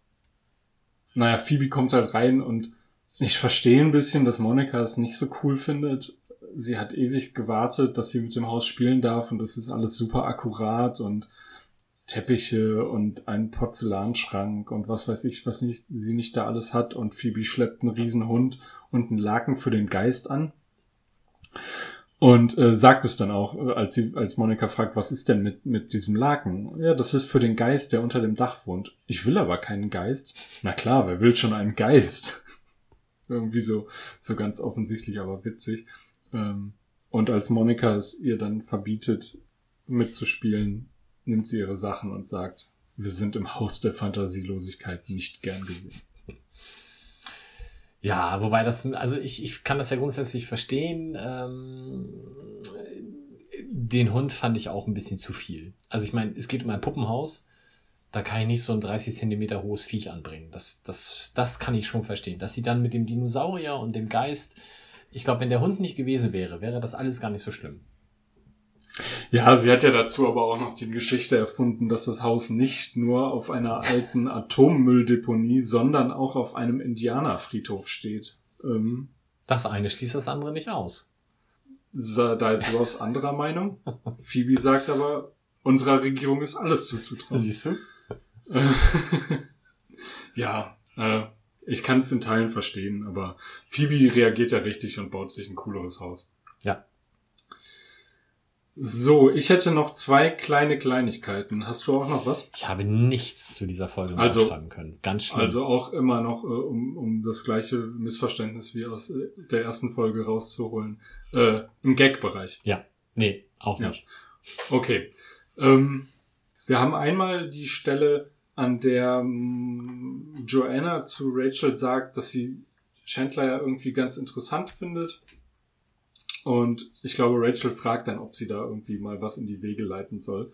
naja, Phoebe kommt halt rein und ich verstehe ein bisschen, dass Monika es nicht so cool findet. Sie hat ewig gewartet, dass sie mit dem Haus spielen darf und das ist alles super akkurat und Teppiche und ein Porzellanschrank und was weiß ich, was nicht, sie nicht da alles hat und Phoebe schleppt einen riesen Hund und einen Laken für den Geist an. Und äh, sagt es dann auch, äh, als sie, als Monika fragt, was ist denn mit, mit diesem Laken? Ja, das ist für den Geist, der unter dem Dach wohnt. Ich will aber keinen Geist. Na klar, wer will schon einen Geist? Irgendwie so, so ganz offensichtlich, aber witzig. Ähm, und als Monika es ihr dann verbietet, mitzuspielen, nimmt sie ihre Sachen und sagt, wir sind im Haus der Fantasielosigkeit nicht gern gesehen. Ja, wobei das, also ich, ich kann das ja grundsätzlich verstehen. Ähm, den Hund fand ich auch ein bisschen zu viel. Also ich meine, es geht um ein Puppenhaus. Da kann ich nicht so ein 30 Zentimeter hohes Viech anbringen. Das, das, das kann ich schon verstehen. Dass sie dann mit dem Dinosaurier und dem Geist, ich glaube, wenn der Hund nicht gewesen wäre, wäre das alles gar nicht so schlimm. Ja, sie hat ja dazu aber auch noch die Geschichte erfunden, dass das Haus nicht nur auf einer alten Atommülldeponie, sondern auch auf einem Indianerfriedhof steht. Ähm, Das eine schließt das andere nicht aus. da ist Ross anderer Meinung. Phoebe sagt aber, unserer Regierung ist alles zuzutrauen. Siehst du? Ja, äh, ich kann es in Teilen verstehen, aber Phoebe reagiert ja richtig und baut sich ein cooleres Haus. Ja. So, ich hätte noch zwei kleine Kleinigkeiten. Hast du auch noch was? Ich habe nichts zu dieser Folge Also- schreiben können. Ganz schlimm. Also auch immer noch, äh, um, um das gleiche Missverständnis wie aus äh, der ersten Folge rauszuholen. Äh, Im Gag-Bereich. ja. Nee, auch Ja. nicht. Okay. Ähm, wir haben einmal die Stelle, an der ähm, Joanna zu Rachel sagt, dass sie Chandler ja irgendwie ganz interessant findet. Und ich glaube, Rachel fragt dann, ob sie da irgendwie mal was in die Wege leiten soll.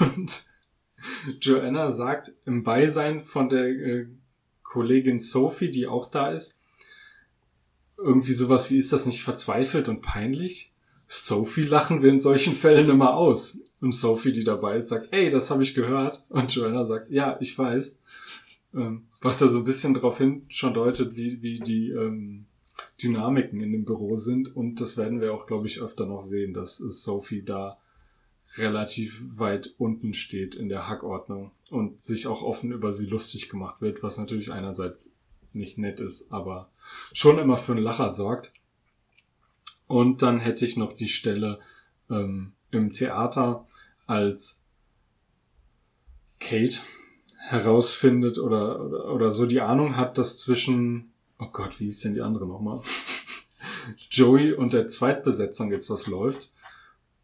Und Joanna sagt im Beisein von der äh, Kollegin Sophie, die auch da ist, irgendwie sowas wie, ist das nicht verzweifelt und peinlich? Sophie lachen wir in solchen Fällen immer aus. Und Sophie, die dabei ist, sagt, ey, das habe ich gehört. Und Joanna sagt, ja, ich weiß. Ähm, was ja so ein bisschen darauf hin schon deutet, wie, wie die ähm, Dynamiken in dem Büro sind. Und das werden wir auch, glaube ich, öfter noch sehen, dass Sophie da relativ weit unten steht in der Hackordnung und sich auch offen über sie lustig gemacht wird, was natürlich einerseits nicht nett ist, aber schon immer für einen Lacher sorgt. Und dann hätte ich noch die Stelle ähm, im Theater, als Kate herausfindet oder, oder, oder so die Ahnung hat, dass zwischen, oh Gott, wie ist denn die andere nochmal? Joey und der Zweitbesetzung jetzt was läuft.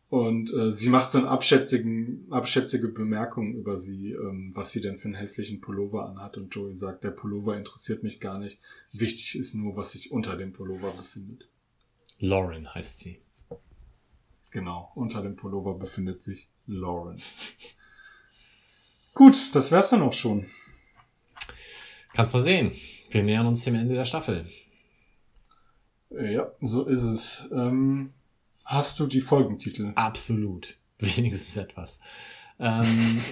Und äh, sie macht so eine abschätzigen, abschätzige Bemerkung über sie, ähm, was sie denn für einen hässlichen Pullover anhat. Und Joey sagt, der Pullover interessiert mich gar nicht. Wichtig ist nur, was sich unter dem Pullover befindet. Lauren heißt sie. Genau, unter dem Pullover befindet sich Lauren. Gut, das wär's dann auch schon. Kannst mal sehen. Wir nähern uns dem Ende der Staffel. Ja, so ist es. Ähm, hast du die Folgentitel? Absolut. Wenigstens etwas. Ähm,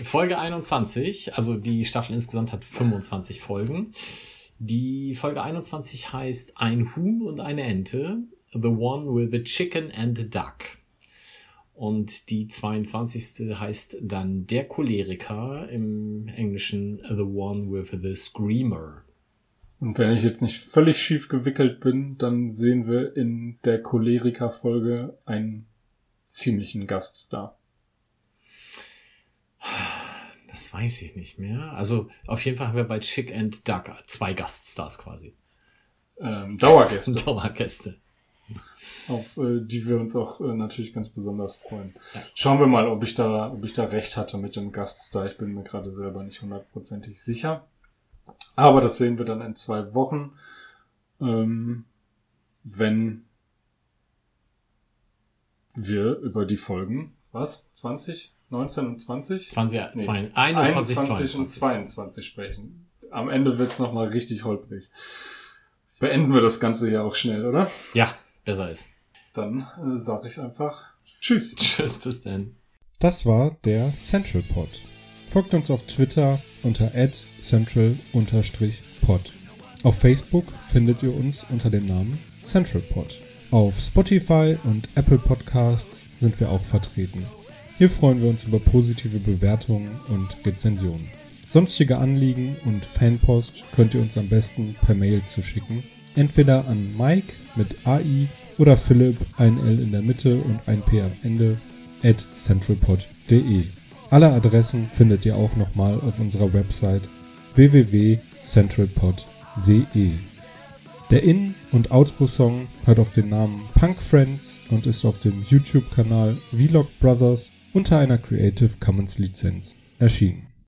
Folge 21, also die Staffel insgesamt hat 25 Folgen. Die Folge 21 heißt Ein Huhn und eine Ente. The one with the chicken and the duck. Und die 22. heißt dann Der Choleriker, im Englischen The One with the Screamer. Und wenn ich jetzt nicht völlig schief gewickelt bin, dann sehen wir in der Choleriker-Folge einen ziemlichen Gaststar. Das weiß ich nicht mehr. Also auf jeden Fall haben wir bei Chick and Duck zwei Gaststars quasi. Ähm, Dauergäste. Dauergäste. Auf äh, die wir uns auch äh, natürlich ganz besonders freuen. Schauen wir mal, ob ich da, ob ich da recht hatte mit dem Gaststar. Ich bin mir gerade selber nicht hundertprozentig sicher. Aber das sehen wir dann in zwei Wochen, ähm, wenn wir über die Folgen, was? 20? 19 und 20? 20, nee, 21, 21 22. und 22 sprechen. Am Ende wird's noch mal richtig holprig. Beenden wir das Ganze hier auch schnell, oder? Ja, besser ist. Dann äh, sage ich einfach Tschüss. Tschüss, bis dann. Das war der Central Pod. Folgt uns auf Twitter unter central-pod. Auf Facebook findet ihr uns unter dem Namen Central Pod. Auf Spotify und Apple Podcasts sind wir auch vertreten. Hier freuen wir uns über positive Bewertungen und Rezensionen. Sonstige Anliegen und Fanpost könnt ihr uns am besten per Mail zuschicken. Entweder an Mike mit AI oder Philipp, ein L in der Mitte und ein P am Ende, at centralpod.de. Alle Adressen findet ihr auch nochmal auf unserer Website www.centralpod.de. Der In- und Outro-Song hört auf den Namen Punk Friends und ist auf dem YouTube-Kanal Vlog Brothers unter einer Creative Commons Lizenz erschienen.